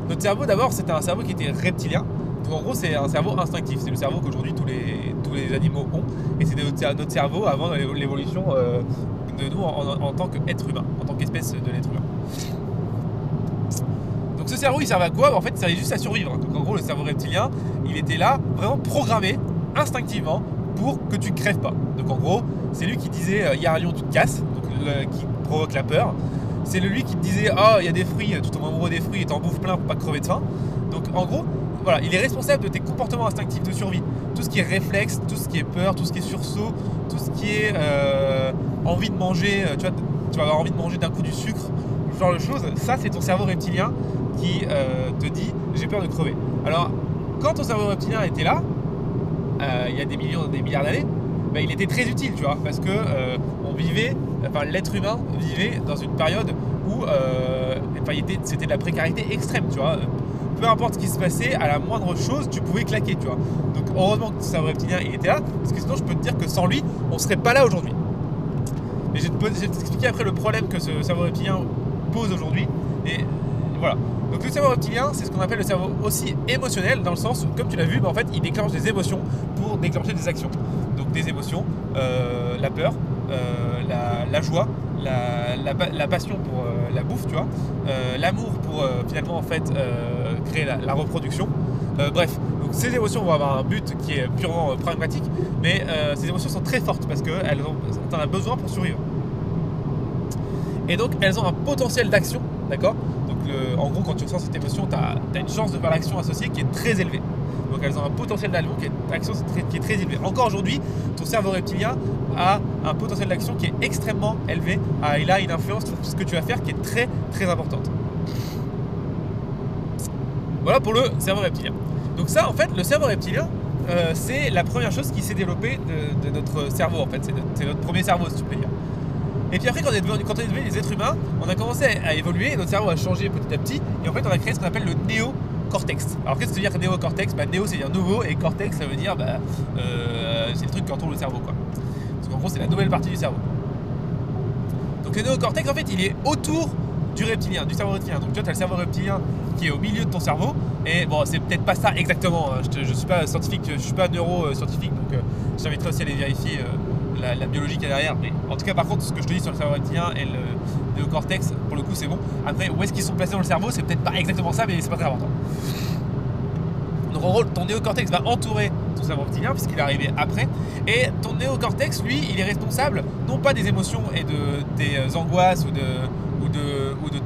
Notre cerveau, d'abord, c'était un cerveau qui était reptilien. Donc, en gros, c'est un cerveau instinctif. C'est le cerveau qu'aujourd'hui tous les, les animaux ont. Et c'était notre, cer- notre cerveau avant l'évolution euh, de nous en, tant qu'être humain, en tant qu'espèce de l'être humain. Donc ce cerveau, il servait à quoi? En fait, il servait juste à survivre. Donc en gros, le cerveau reptilien, il était là, vraiment programmé, instinctivement, pour que tu crèves pas. Donc en gros, c'est lui qui disait euh, il y a un lion, tu te casses, donc le- qui provoque la peur. C'est lui qui te disait oh il y a des fruits, tu tombes amoureux des fruits et t'en bouffes plein pour pas crever de faim. Donc en gros, voilà, il est responsable de tes comportements instinctifs de survie. Tout ce qui est réflexe, tout ce qui est peur, tout ce qui est sursaut, tout ce qui est euh, envie de manger, euh, tu vas avoir envie de manger d'un coup du sucre, ce genre de choses, ça c'est ton cerveau reptilien qui euh, te dit j'ai peur de crever. Alors quand ton cerveau reptilien était là, il y a des millions, des milliards d'années, bah, il était très utile, tu vois, parce que l'être humain vivait dans une période où c'était de la précarité extrême, tu vois. Peu importe ce qui se passait, à la moindre chose, tu pouvais claquer, tu vois. Donc heureusement que cerveau reptilien il était là, parce que sinon je peux te dire que sans lui, on serait pas là aujourd'hui. Mais je vais t'expliquer après le problème que ce cerveau reptilien pose aujourd'hui. Et voilà. Donc le cerveau reptilien, c'est ce qu'on appelle le cerveau aussi émotionnel, dans le sens où, comme tu l'as vu, bah, en fait, il déclenche des émotions pour déclencher des actions. Donc des émotions, euh, la peur, euh, la, la joie, la, passion pour la bouffe, tu vois, l'amour pour finalement en fait créer la, reproduction. bref, donc ces émotions vont avoir un but qui est purement pragmatique, mais ces émotions sont très fortes parce qu'elles ont, as besoin pour survivre. Et donc elles ont un potentiel d'action, d'accord? Donc en gros, quand tu ressens cette émotion, tu as, une chance de faire l'action associée qui est très élevée. Donc elles ont un potentiel d'action qui, est, très, élevé. Encore aujourd'hui, ton cerveau reptilien a un potentiel d'action qui est extrêmement élevé. Il a une influence sur ce que tu vas faire qui est très très importante. Voilà pour le cerveau reptilien. Donc ça, en fait, le cerveau reptilien, euh, c'est la première chose qui s'est développée de, notre cerveau, en fait. C'est notre, premier cerveau, si tu peux dire. Et puis après, quand on est devenu, quand on est devenu des êtres humains, on a commencé à, évoluer, notre cerveau a changé petit à petit, et en fait, on a créé ce qu'on appelle le néo cortex. Alors qu'est-ce que ça veut dire néocortex? Bah, Néo c'est dire nouveau et cortex ça veut dire bah, euh, c'est le truc qui entoure le cerveau quoi. Parce qu'en gros c'est la nouvelle partie du cerveau. Donc le néocortex en fait il est autour du reptilien, du cerveau reptilien. Donc tu vois tu as le cerveau reptilien qui est au milieu de ton cerveau et bon c'est peut-être pas ça exactement. Hein. Je, ne suis pas scientifique, je suis pas neuroscientifique donc euh, je t'inviterai aussi à aller vérifier euh, la, biologie qui est derrière. Mais en tout cas par contre ce que je te dis sur le cerveau reptilien et le néocortex pour le coup c'est bon. Après où est-ce qu'ils sont placés dans le cerveau c'est peut-être pas exactement ça mais c'est pas très important. Donc en gros, ton néocortex va entourer ton cerveau reptilien puisqu'il est arrivé après. Et ton néocortex, lui, il est responsable non pas des émotions et de tes euh, angoisses ou de,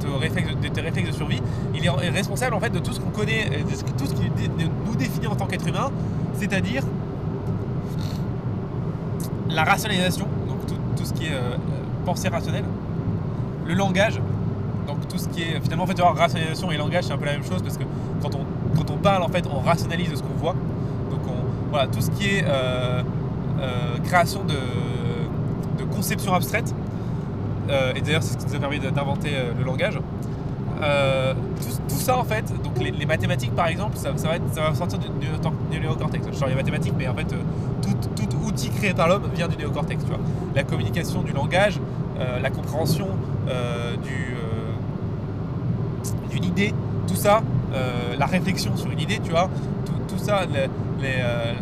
ou de, de, tes, réflexes, de de survie. Il est responsable en fait de tout ce qu'on connaît, de tout ce qui nous définit en tant qu'être humain, c'est-à-dire la rationalisation, donc tout, ce qui est euh, pensée rationnelle, le langage, donc tout ce qui est finalement en fait rationalisation et langage c'est un peu la même chose parce que quand on quand on parle, en fait, on rationalise ce qu'on voit. Donc, on, voilà, tout ce qui est euh, euh, création de, conceptions abstraites, euh, et d'ailleurs, c'est ce qui nous a permis d'inventer le langage. Tout, ça, en fait, donc les, mathématiques, par exemple, ça, va, être, ça va sortir du, néocortex. Je sors les mathématiques, mais en fait, tout, outil créé par l'homme vient du néocortex. Tu vois. La communication du langage, la compréhension d'une idée, tout ça, euh, la réflexion sur une idée, tu vois, tout, ça, euh,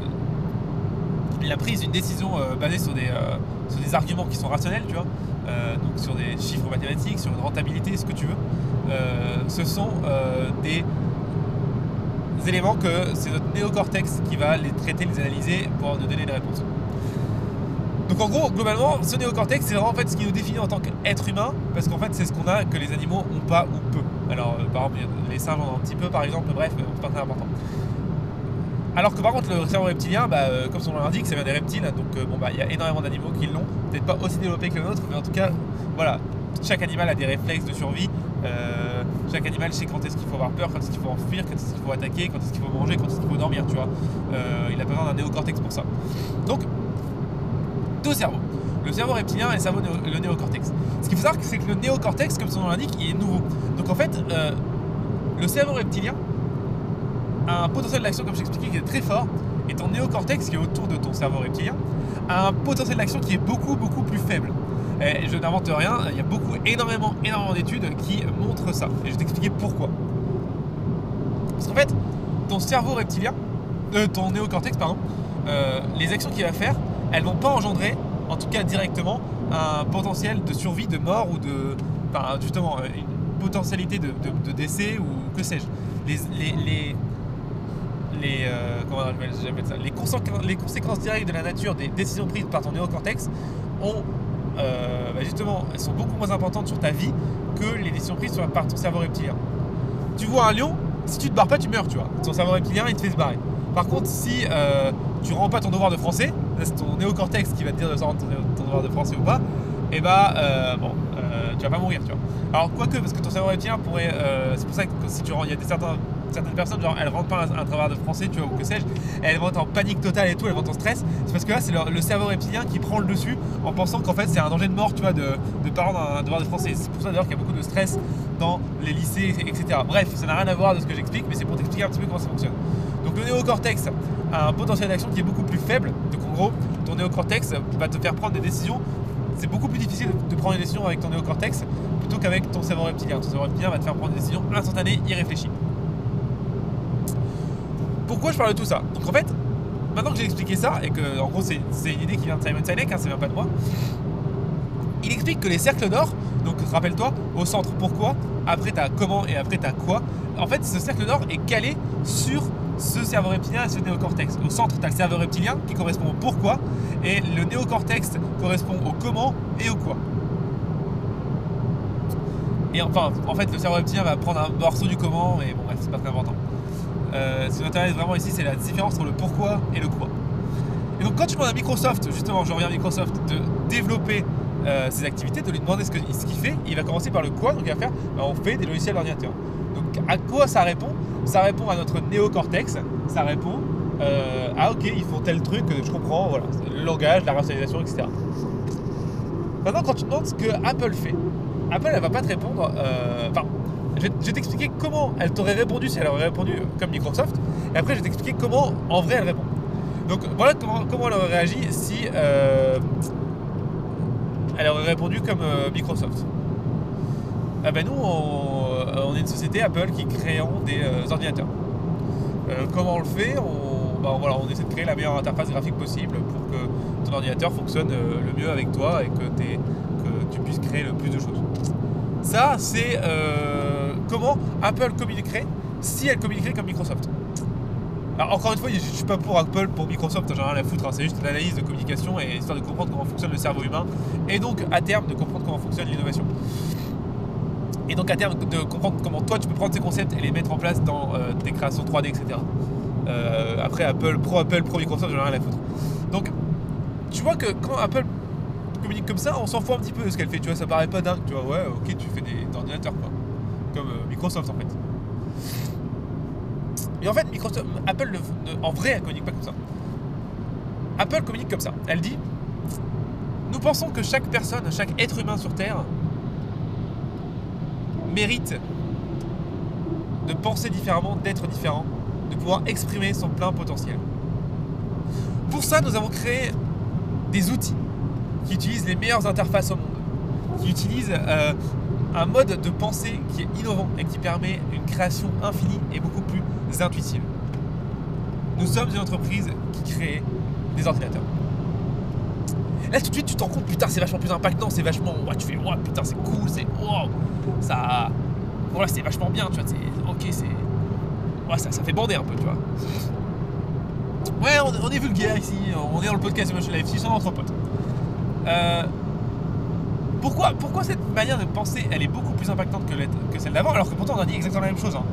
la prise d'une décision euh, basée sur des, sur des arguments qui sont rationnels, tu vois, donc sur des chiffres mathématiques, sur une rentabilité, ce que tu veux, ce sont des éléments que c'est notre néocortex qui va les traiter, les analyser pour nous donner des réponses. Donc en gros, globalement, ce néocortex, c'est vraiment en fait ce qui nous définit en tant qu'être humain, parce qu'en fait, c'est ce qu'on a que les animaux n'ont pas ou peu. Alors, euh, par exemple, les singes ont un petit peu, par exemple, bref, c'est pas très important. Alors que par contre, le cerveau reptilien, bah, euh, comme son nom l'indique, ça vient des reptiles, donc euh, bon, bah, il y a énormément d'animaux qui l'ont, peut-être pas aussi développé que le nôtre, mais en tout cas, voilà, chaque animal a des réflexes de survie. chaque animal sait quand est-ce qu'il faut avoir peur, quand est-ce qu'il faut enfuir, quand est-ce qu'il faut attaquer, quand est-ce qu'il faut manger, quand est-ce qu'il faut dormir, tu vois. il a besoin d'un néocortex pour ça. Donc, deux cerveaux. Le cerveau reptilien et le cerveau le néocortex. Ce qu'il faut savoir, c'est que le néocortex, comme son nom l'indique, il est nouveau. Donc en fait, euh, le cerveau reptilien un potentiel d'action, comme je t'expliquais, qui est très fort, et ton néocortex, qui est autour de ton cerveau reptilien, a un potentiel d'action qui est beaucoup, beaucoup plus faible. Et je n'invente rien, il y a beaucoup, énormément, énormément d'études qui montrent ça. Et je vais t'expliquer pourquoi. Parce qu'en fait, ton cerveau reptilien, euh, ton néocortex, pardon, euh, les actions qu'il va faire, elles vont pas engendrer, en tout cas directement, un potentiel de survie, de mort ou de. Justement, une potentialité de, décès ou que sais-je. Les, euh, les, conséquences, directes de la nature des décisions prises par ton néocortex ont euh, bah, justement, elles sont beaucoup moins importantes sur ta vie que les décisions prises par ton cerveau reptilien. Tu vois un lion, si tu te barres pas, tu meurs, tu vois. Ton cerveau reptilien, il te fait se barrer. Par contre, si euh, tu rends pas ton devoir de français, c'est ton néocortex qui va te dire de rendre ton devoir de français ou pas, et eh bah euh, bon, tu vas pas mourir, tu vois. Alors quoique, parce que ton cerveau reptilien pourrait, c'est pour ça que si tu il y a des certains certaines personnes, genre, elles rentrent pas un, devoir de français, tu vois, ou que sais-je, elles vont être en panique totale et tout, elles vont être en stress. C'est parce que là, c'est le, cerveau reptilien qui prend le dessus en pensant qu'en fait, c'est un danger de mort, tu vois, de, de pas rendre un, devoir de français. C'est pour ça d'ailleurs qu'il y a beaucoup de stress dans les lycées, etc. Bref, ça n'a rien à voir de ce que j'explique, mais c'est pour t'expliquer un petit peu comment ça fonctionne. Donc le néocortex a un potentiel d'action qui est beaucoup plus faible. Donc en gros, ton néocortex va te faire prendre des décisions. C'est beaucoup plus difficile de prendre des décisions avec ton néocortex plutôt qu'avec ton cerveau reptilien. Ton cerveau reptilien va te faire prendre des décisions instantanées, irréfléchies. Pourquoi je parle de tout ça Donc en fait, maintenant que j'ai expliqué ça, et que en gros c'est une idée qui vient de Simon Sinek, hein, ça vient pas de moi, il explique que les cercles d'or, donc rappelle-toi, au centre pourquoi, après tu as comment et après tu as quoi. En fait, ce cercle d'or est calé sur ce cerveau reptilien et ce néocortex. Au centre, tu as le cerveau reptilien qui correspond au pourquoi et le néocortex correspond au comment et au quoi. Et enfin, en fait, le cerveau reptilien va prendre un morceau du comment, et bon, c'est pas très important. Euh, ce qui m'intéresse vraiment ici, c'est la différence entre le pourquoi et le quoi. Et donc, quand tu demandes à Microsoft, justement, je reviens à Microsoft, de développer euh, ses activités, de lui demander ce qu'il fait, il va commencer par le quoi, donc il va faire, bah, on fait des logiciels d'ordinateur. Donc, à quoi ça répond? Ça répond à notre néocortex, ça répond euh, ah ok, ils font tel truc, je comprends, voilà, le langage, la rationalisation, etc. Maintenant, quand tu demandes ce que Apple fait, Apple, elle va pas te répondre. Euh, je vais, t'expliquer comment elle t'aurait répondu si elle aurait répondu comme Microsoft. Et après, je vais t'expliquer comment en vrai elle répond. Donc voilà comment, comment elle aurait réagi si euh, elle aurait répondu comme euh, Microsoft. Ah ben nous, on, est une société Apple qui créons des ordinateurs. comment on le fait? On, bah, voilà, on essaie de créer la meilleure interface graphique possible pour que ton ordinateur fonctionne le mieux avec toi et que, tu puisses créer le plus de choses. Ça, c'est euh, comment Apple communiquerait si elle communiquerait comme Microsoft. Alors, encore une fois, je ne suis pas pour Apple, pour Microsoft, j'en ai rien à foutre, hein. c'est juste l'analyse de communication et histoire de comprendre comment fonctionne le cerveau humain et donc à terme de comprendre comment fonctionne l'innovation. Et donc à terme de comprendre comment toi tu peux prendre ces concepts et les mettre en place dans euh, tes créations 3D, etc. Euh, après Apple, pro Apple, pro Microsoft, j'en ai rien à foutre. Donc tu vois que quand Apple communique comme ça, on s'en fout un petit peu de ce qu'elle fait, tu vois, ça paraît pas dingue, tu vois, ouais, ok, tu fais des ordinateurs, quoi. Microsoft, en fait. Et en fait, Microsoft, Apple, en vrai, elle communique pas comme ça. Apple communique comme ça. Elle dit, nous pensons que chaque personne, chaque être humain sur Terre mérite de penser différemment, d'être différent, de pouvoir exprimer son plein potentiel. Pour ça, nous avons créé des outils qui utilise les meilleures interfaces au monde, qui utilise euh, un mode de pensée qui est innovant et qui permet une création infinie et beaucoup plus intuitive. Nous sommes une entreprise qui crée des ordinateurs. Là tout de suite tu te rends compte, putain c'est vachement plus impactant, c'est vachement, ouais, tu fais, ouais, putain c'est cool, c'est, wow, ça, voilà c'est vachement bien, tu vois, c'est, ok c'est, ouais, ça, ça fait bander un peu, tu vois. Ouais, on, est vulgaire ici, on est dans le podcast de Motion Life, sont entre potes. Euh, pourquoi, cette manière de penser, elle est beaucoup plus impactante que, celle d'avant, alors que pourtant on a dit exactement la même chose hein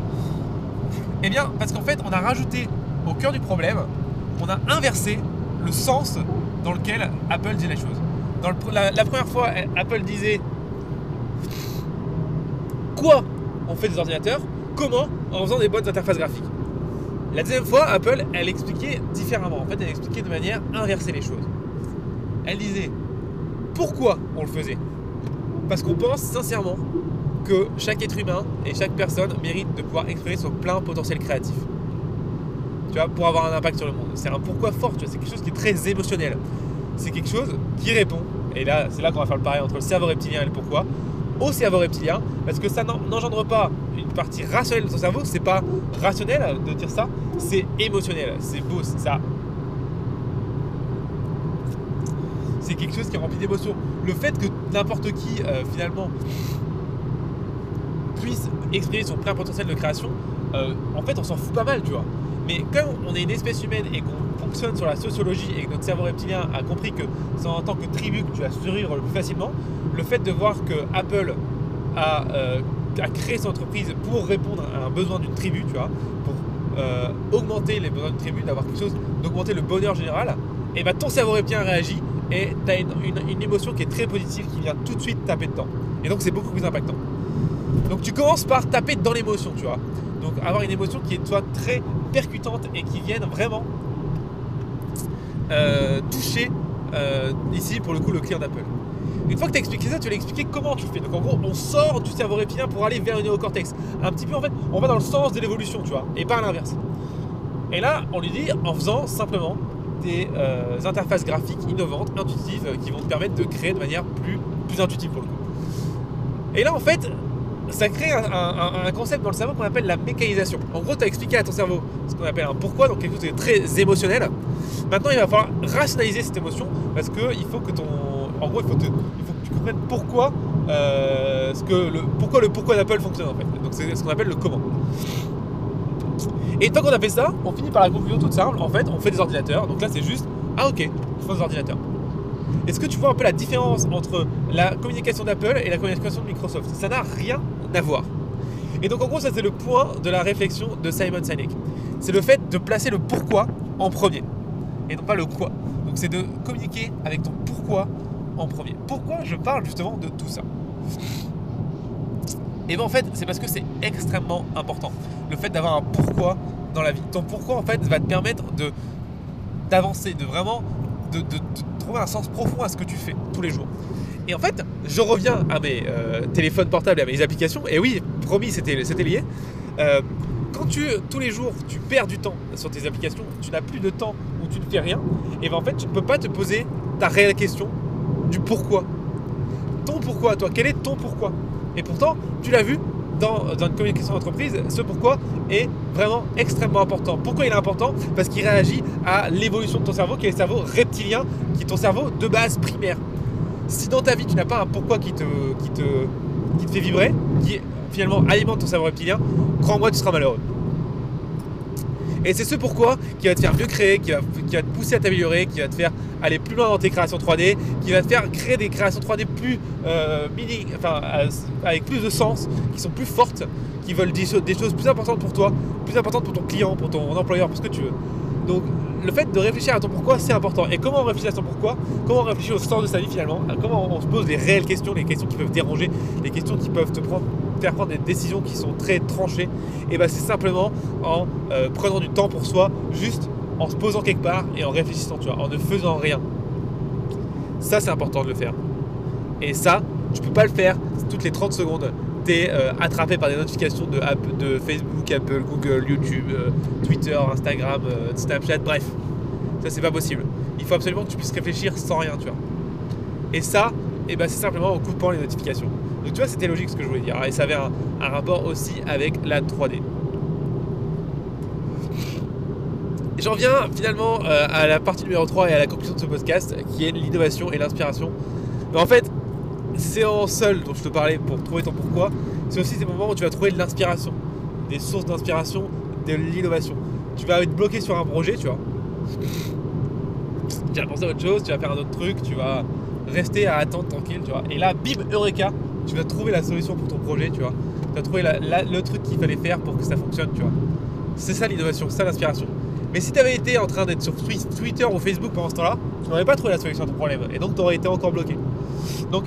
Eh bien, parce qu'en fait, on a rajouté au cœur du problème, on a inversé le sens dans lequel Apple dit les choses. La, première fois, Apple disait quoi on fait des ordinateurs, comment en faisant des bonnes interfaces graphiques. La deuxième fois, Apple, elle expliquait différemment. En fait, elle expliquait de manière inversée les choses. Elle disait pourquoi on le faisait Parce qu'on pense sincèrement que chaque être humain et chaque personne mérite de pouvoir exprimer son plein potentiel créatif. Tu vois, pour avoir un impact sur le monde. C'est un pourquoi fort, tu vois, c'est quelque chose qui est très émotionnel. C'est quelque chose qui répond, et là, c'est là qu'on va faire le pareil entre le cerveau reptilien et le pourquoi, au cerveau reptilien, parce que ça n'engendre pas une partie rationnelle de son cerveau, c'est pas rationnel de dire ça, c'est émotionnel, c'est beau, ça c'est quelque chose qui est rempli d'émotions. Le fait que n'importe qui, euh, finalement, puisse exprimer son plein potentiel de création, euh, en fait, on s'en fout pas mal, tu vois. Mais quand on est une espèce humaine et qu'on fonctionne sur la sociologie et que notre cerveau reptilien a compris que c'est en tant que tribu que tu vas survivre le plus facilement, le fait de voir que Apple a, euh, créé son entreprise pour répondre à un besoin d'une tribu, tu vois, pour augmenter les besoins d'une tribu, d'avoir quelque chose, d'augmenter le bonheur général, et bien ton cerveau reptilien réagit et tu as une, émotion qui est très positive qui vient tout de suite taper dedans. Et donc c'est beaucoup plus impactant. Donc tu commences par taper dans l'émotion, tu vois. Donc avoir une émotion qui est toi très percutante et qui vienne vraiment euh, toucher euh, ici pour le coup le client d'Apple. Une fois que tu as expliqué ça, tu vas expliquer comment tu fais. Donc en gros, on sort du cerveau reptilien pour aller vers le néocortex. Un petit peu en fait, on va dans le sens de l'évolution, tu vois, et pas à l'inverse. Et là, on lui dit en faisant simplement des euh, interfaces graphiques innovantes, intuitives, qui vont te permettre de créer de manière plus, plus intuitive pour le coup. Et là, en fait, ça crée un, concept dans le cerveau qu'on appelle la mécanisation. En gros, tu as expliqué à ton cerveau ce qu'on appelle un pourquoi, donc quelque chose de très émotionnel. Maintenant, il va falloir rationaliser cette émotion parce qu'il faut que ton. En gros, il faut, te- il faut que tu comprennes pourquoi, euh, ce que le, pourquoi le pourquoi d'Apple fonctionne en fait. Donc c'est ce qu'on appelle le comment. Et tant qu'on a fait ça, on finit par la conclusion toute simple. En fait, on fait des ordinateurs. Donc là, c'est juste, ah ok, il faut des ordinateurs. Est-ce que tu vois un peu la différence entre la communication d'Apple et la communication de Microsoft? Ça n'a rien à voir. Et donc en gros, ça c'est le point de la réflexion de Simon Sinek. C'est le fait de placer le pourquoi en premier et non pas le quoi. Donc c'est de communiquer avec ton pourquoi en premier. Pourquoi je parle justement de tout ça? Et bien en fait, c'est parce que c'est extrêmement important. Le fait d'avoir un pourquoi dans la vie. Ton pourquoi en fait va te permettre d'avancer, de vraiment de, trouver un sens profond à ce que tu fais tous les jours. Et en fait, je reviens à mes euh, téléphones portables et à mes applications. Et oui, promis, c'était lié. Euh, quand tu tous les jours tu perds du temps sur tes applications, tu n'as plus de temps où tu ne fais rien, et ben en fait tu ne peux pas te poser ta réelle question du pourquoi. Ton pourquoi, toi, quel est ton pourquoi? Et pourtant, tu l'as vu dans, dans une communication d'entreprise, ce pourquoi est vraiment extrêmement important. Pourquoi il est important? Parce qu'il réagit à l'évolution de ton cerveau, qui est le cerveau reptilien, qui est ton cerveau de base primaire. Si dans ta vie tu n'as pas un pourquoi qui te, qui te, qui te fait vibrer, qui finalement alimente ton cerveau reptilien, crois-moi, tu seras malheureux. Et c'est ce pourquoi qui va te faire mieux créer, qui va, qui va te pousser à t'améliorer, qui va te faire aller plus loin dans tes créations 3D, qui va te faire créer des créations 3D plus euh, mini, enfin euh, avec plus de sens, qui sont plus fortes, qui veulent des, des choses plus importantes pour toi, plus importantes pour ton client, pour ton employeur, pour ce que tu veux. Donc le fait de réfléchir à ton pourquoi, c'est important. Et comment on réfléchit à son pourquoi? Comment on réfléchit au sens de sa vie finalement? Comment on se pose les réelles questions, les questions qui peuvent déranger, les questions qui peuvent te prendre, faire prendre des décisions qui sont très tranchées Et ben c'est simplement en euh, prenant du temps pour soi, juste en se posant quelque part et en réfléchissant, tu vois, en ne faisant rien. Ça c'est important de le faire. Et ça, tu peux pas le faire toutes les 30 secondes. Tu es attrapé par des notifications de, app- de Facebook, Apple, Google, YouTube, euh, Twitter, Instagram, euh, Snapchat, bref. Ça, c'est pas possible. Il faut absolument que tu puisses réfléchir sans rien, tu vois. Et ça, eh ben, c'est simplement en coupant les notifications. Donc, tu vois, c'était logique ce que je voulais dire. Et ça avait un, rapport aussi avec la 3D. Et J'en viens finalement euh, à la partie numéro 3 et à la conclusion de ce podcast qui est l'innovation et l'inspiration. Mais en fait, c'est en seul dont je te parlais pour trouver ton pourquoi. C'est aussi ces moments où tu vas trouver de l'inspiration, des sources d'inspiration, de l'innovation. Tu vas être bloqué sur un projet, tu vois. Tu vas penser à autre chose, tu vas faire un autre truc, tu vas rester à attendre tranquille, tu vois. Et là, bim, Eureka, tu vas trouver la solution pour ton projet, tu vois. Tu vas trouver le truc qu'il fallait faire pour que ça fonctionne, tu vois. C'est ça l'innovation, c'est ça l'inspiration. Mais si tu avais été en train d'être sur Twi- Twitter ou Facebook pendant ce temps-là, tu n'aurais pas trouvé la solution à ton problème. Et donc, tu aurais été encore bloqué. Donc,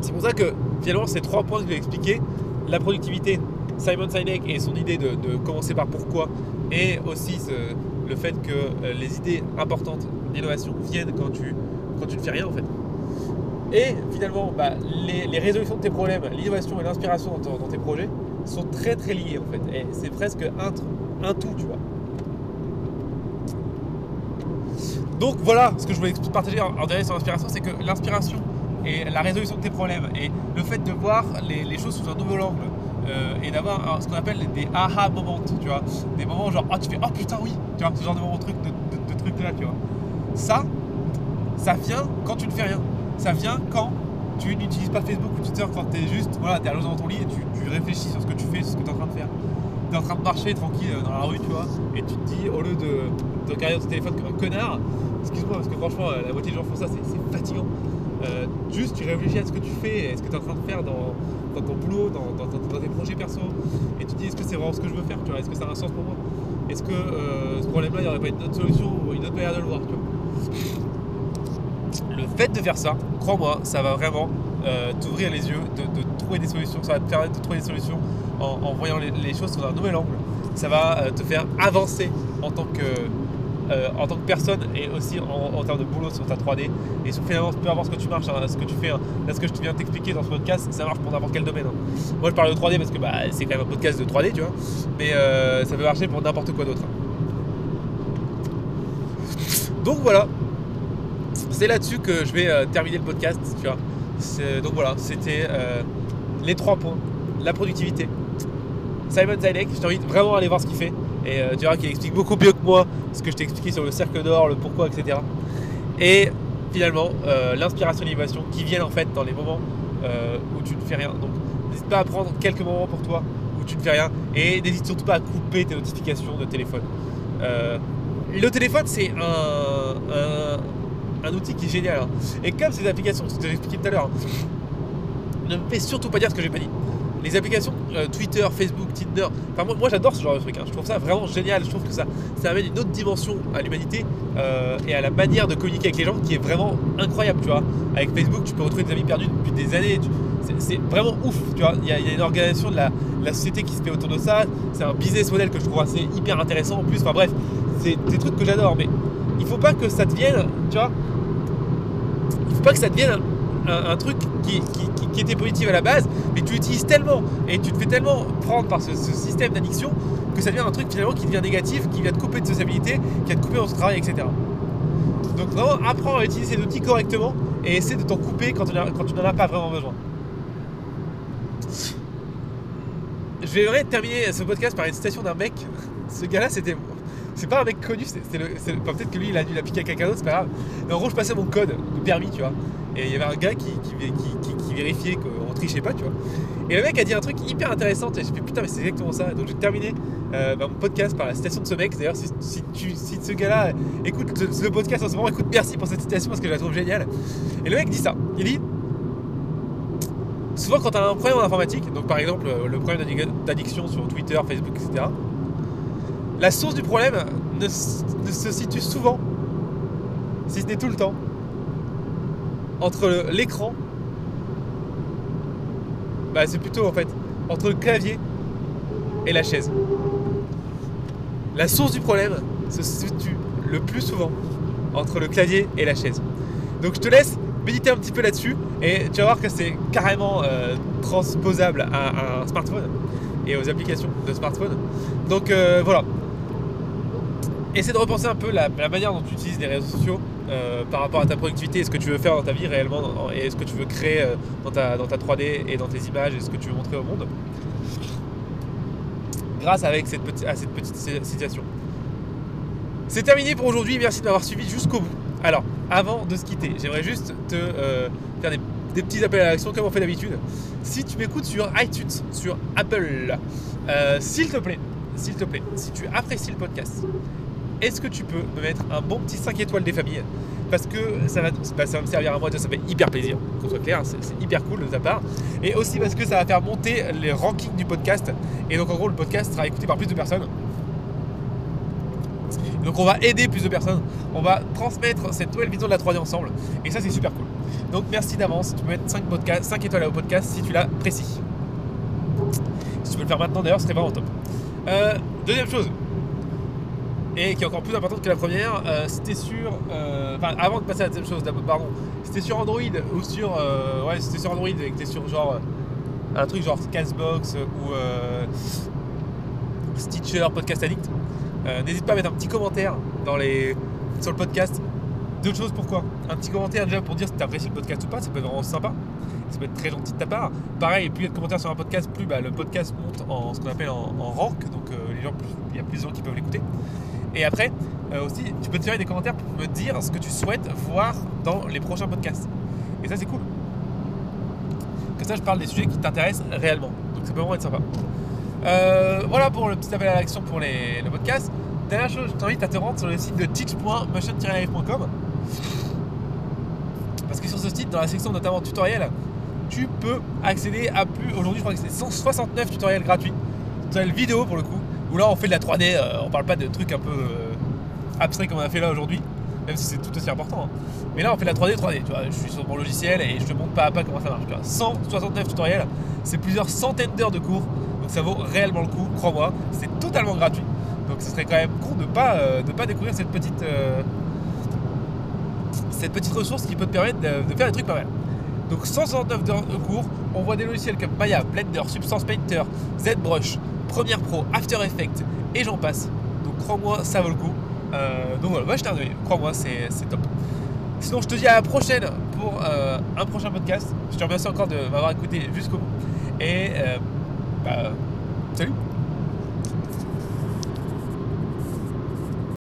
c'est pour ça que finalement, ces trois points que je vais expliquer, la productivité, Simon Sinek et son idée de, commencer par pourquoi, et aussi le fait que euh, les idées importantes d'innovation viennent quand tu, quand tu ne fais rien en fait. Et finalement, bah, les, résolutions de tes problèmes, l'innovation et l'inspiration dans, tes projets sont très très liés en fait. C'est presque un, tout, tu vois. Donc voilà ce que je voulais partager en, dernier sur l'inspiration, c'est que l'inspiration et la résolution de tes problèmes et le fait de voir les, choses sous un nouvel angle euh, et d'avoir ce qu'on appelle des aha moments, tu vois, des moments genre ah tu fais oh putain oui, tu vois, ce genre de truc de, de, de là, tu vois. Ça, ça vient quand tu ne fais rien. Ça vient quand tu n'utilises pas Facebook ou Twitter, quand tu es juste, voilà, allongé dans ton lit et tu, réfléchis sur ce que tu fais, sur ce que tu es en train de faire. Tu es en train de marcher tranquille euh, dans la rue, tu vois, et tu te dis, au lieu de te regarder ton téléphone comme un connard, excuse-moi, parce que franchement, euh, la moitié des gens font ça, c'est fatigant. Euh, juste, tu réfléchis à ce que tu fais, et ce que tu es en train de faire dans, ton boulot, dans, tes projets perso, et tu te dis, est-ce que c'est vraiment ce que je veux faire, tu vois, est-ce que ça a un sens pour moi? Est-ce que ce problème-là, il n'y aurait pas une autre solution ou une autre manière de le voir, tu vois? Fait de faire ça, crois-moi, ça va vraiment euh, t'ouvrir les yeux, de, trouver des solutions, ça va te permettre de trouver des solutions en, voyant les, choses sous un nouvel angle. Ça va euh, te faire avancer en tant que, euh, en tant que personne et aussi en, termes de boulot sur ta 3D et sur finalement peu importe ce que tu marches, hein, ce que tu fais, hein. ce que je viens t'expliquer dans ce podcast, ça marche pour n'importe quel domaine. hein. Moi je parle de 3D parce que bah, c'est quand même un podcast de 3D, tu vois, mais ça peut marcher pour n'importe quoi d'autre. Donc voilà, c'est là-dessus que je vais euh, terminer le podcast, tu vois. Donc voilà, c'était euh, les trois points. La productivité. Simon Sinek, je t'invite vraiment à aller voir ce qu'il fait. Et euh, tu verras qu'il explique beaucoup mieux que moi ce que je t'ai expliqué sur le cercle d'or, le pourquoi, etc. Et finalement l'inspiration et l'innovation qui viennent en fait dans les moments où tu ne fais rien. Donc n'hésite pas à prendre quelques moments pour toi où tu ne fais rien et n'hésite surtout pas à couper tes notifications de téléphone. Le téléphone c'est un, outil qui est génial. hein. Et comme ces applications, ce que j'ai expliqué tout à l'heure, ne me fais surtout pas dire ce que j'ai pas dit. Les applications euh, Twitter, Facebook, Tinder, enfin moi, moi, j'adore ce genre de truc, hein. je trouve ça vraiment génial, je trouve que ça, ça amène une autre dimension à l'humanité euh, et à la manière de communiquer avec les gens qui est vraiment incroyable, tu vois. Avec Facebook, tu peux retrouver des amis perdus depuis des années, c'est- vraiment ouf, tu vois. Il y, a- une organisation de la, la société qui se fait autour de ça, c'est un business model que je trouve assez hyper intéressant en plus, enfin bref, c'est des trucs que j'adore, mais il faut pas que ça devienne, tu vois, il faut pas que ça devienne un, truc qui, était positif à la base, mais tu l'utilises tellement et tu te fais tellement prendre par ce, ce système d'addiction que ça devient un truc finalement qui devient négatif, qui vient te couper de sociabilité, qui va te couper dans ton travail, etc. Donc vraiment apprends à utiliser ces outils correctement et essaie de t'en couper quand, tu n'en as- pas vraiment besoin. Je vais terminer ce podcast par une citation d'un mec. Ce gars-là, c'était. C'est pas un mec connu, c'est le. le- Peut-être que lui, il a dû l'appliquer à quelqu'un d'autre, c'est pas grave. Mais en gros, je passais mon code de permis, tu vois. Et il y avait un gars qui, vérifiait qu'on trichait pas, tu vois. Et le mec a dit un truc hyper intéressant. Et j'ai fait putain, mais c'est exactement ça. Donc j'ai terminé euh, bah, mon podcast par la citation de ce mec. D'ailleurs, si, tu, si ce gars-là écoute ce podcast en ce moment, écoute, merci pour cette citation parce que je la trouve géniale. Et le mec dit ça. Il dit Souvent, quand tu as un problème en informatique, donc par exemple le problème d'addic- d'addiction sur Twitter, Facebook, etc., la source du problème ne, se situe souvent, si ce n'est tout le temps, entre l'écran, bah c'est plutôt en fait entre le clavier et la chaise. La source du problème se situe le plus souvent entre le clavier et la chaise. Donc je te laisse méditer un petit peu là-dessus et tu vas voir que c'est carrément euh, transposable à, à un smartphone et aux applications de smartphone. Donc euh, voilà. Essaie de repenser un peu la, manière dont tu utilises les réseaux sociaux euh, par rapport à ta productivité et ce que tu veux faire dans ta vie réellement et ce que tu veux créer euh, dans ta, dans ta 3D et dans tes images et ce que tu veux montrer au monde? Grâce avec cette à cette petite situation. C'est terminé pour aujourd'hui, merci de m'avoir suivi jusqu'au bout. Alors, avant de se quitter, j'aimerais juste te euh, faire des, des petits appels à l'action comme on fait d'habitude. Si tu m'écoutes sur iTunes, sur Apple, s'il te plaît, s'il te plaît, si tu apprécies le podcast, est-ce que tu peux me mettre un bon petit 5 étoiles des familles? Parce que ça va, bah, ça me servir à moi, ça fait hyper plaisir, qu'on soit clair, c'est hyper cool de ta part. Et aussi parce que ça va faire monter les rankings du podcast. Et donc en gros, le podcast sera écouté par plus de personnes. Donc on va aider plus de personnes, on va transmettre cette nouvelle vision de la 3D ensemble. Et ça c'est super cool. Donc merci d'avance, tu peux mettre 5, podcasts, 5 étoiles au podcast si tu l'apprécies. Si tu peux le faire maintenant d'ailleurs, ce serait vraiment top. Euh, deuxième chose, et qui est encore plus importante que la première, euh, c'était sur. euh, Enfin, avant de passer à la deuxième chose, pardon, c'était sur Android ou sur. euh, ouais, c'était sur Android et que t'es sur genre. un truc genre Castbox ou Stitcher, Podcast Addict. N'hésite pas à mettre un petit commentaire dans les, sur le podcast. D'autres choses, pourquoi? Un petit commentaire déjà pour dire si tu apprécies le podcast ou pas, ça peut être vraiment sympa. Ça peut être très gentil de ta part. Pareil, plus il y a de commentaires sur un podcast, plus bah, le podcast monte en ce qu'on appelle en, en rank. Donc il y a plus de gens qui peuvent l'écouter. Et après, euh, aussi, tu peux te faire des commentaires pour me dire ce que tu souhaites voir dans les prochains podcasts. Et ça, c'est cool. Que ça, je parle des sujets qui t'intéressent réellement. Donc ça peut vraiment être sympa. Euh, voilà pour le petit appel à l'action pour les, le podcast. Dernière chose, je t'invite à te rendre sur le site de teach.motion-live.com parce que sur ce site, dans la section notamment tutoriel, tu peux accéder à plus. Aujourd'hui, je crois que c'est 169 tutoriels gratuits. Tutoriels vidéo pour le coup. Où là, on fait de la 3D. euh, on parle pas de trucs un peu euh, abstraits comme on a fait là aujourd'hui. Même si c'est tout aussi important. hein. Mais là, on fait de la 3D, 3D. Tu vois, je suis sur mon logiciel et je te montre pas à pas comment ça marche. tu vois. 169 tutoriels, c'est plusieurs centaines d'heures de cours. Donc ça vaut réellement le coup, crois-moi. C'est totalement gratuit. Donc ce serait quand même con de pas, euh, pas découvrir cette petite. euh, cette petite ressource qui peut te permettre de, de faire des trucs pas mal. Donc 169 heures de cours, on voit des logiciels comme Maya, Blender, Substance Painter, ZBrush, Premiere Pro, After Effects et j'en passe. Donc crois-moi, ça vaut le coup. Euh, donc voilà, moi je redonné. Crois-moi, c'est c'est top. Sinon, je te dis à la prochaine pour euh, un prochain podcast. Je te remercie encore de m'avoir écouté jusqu'au bout. Et euh, bah, salut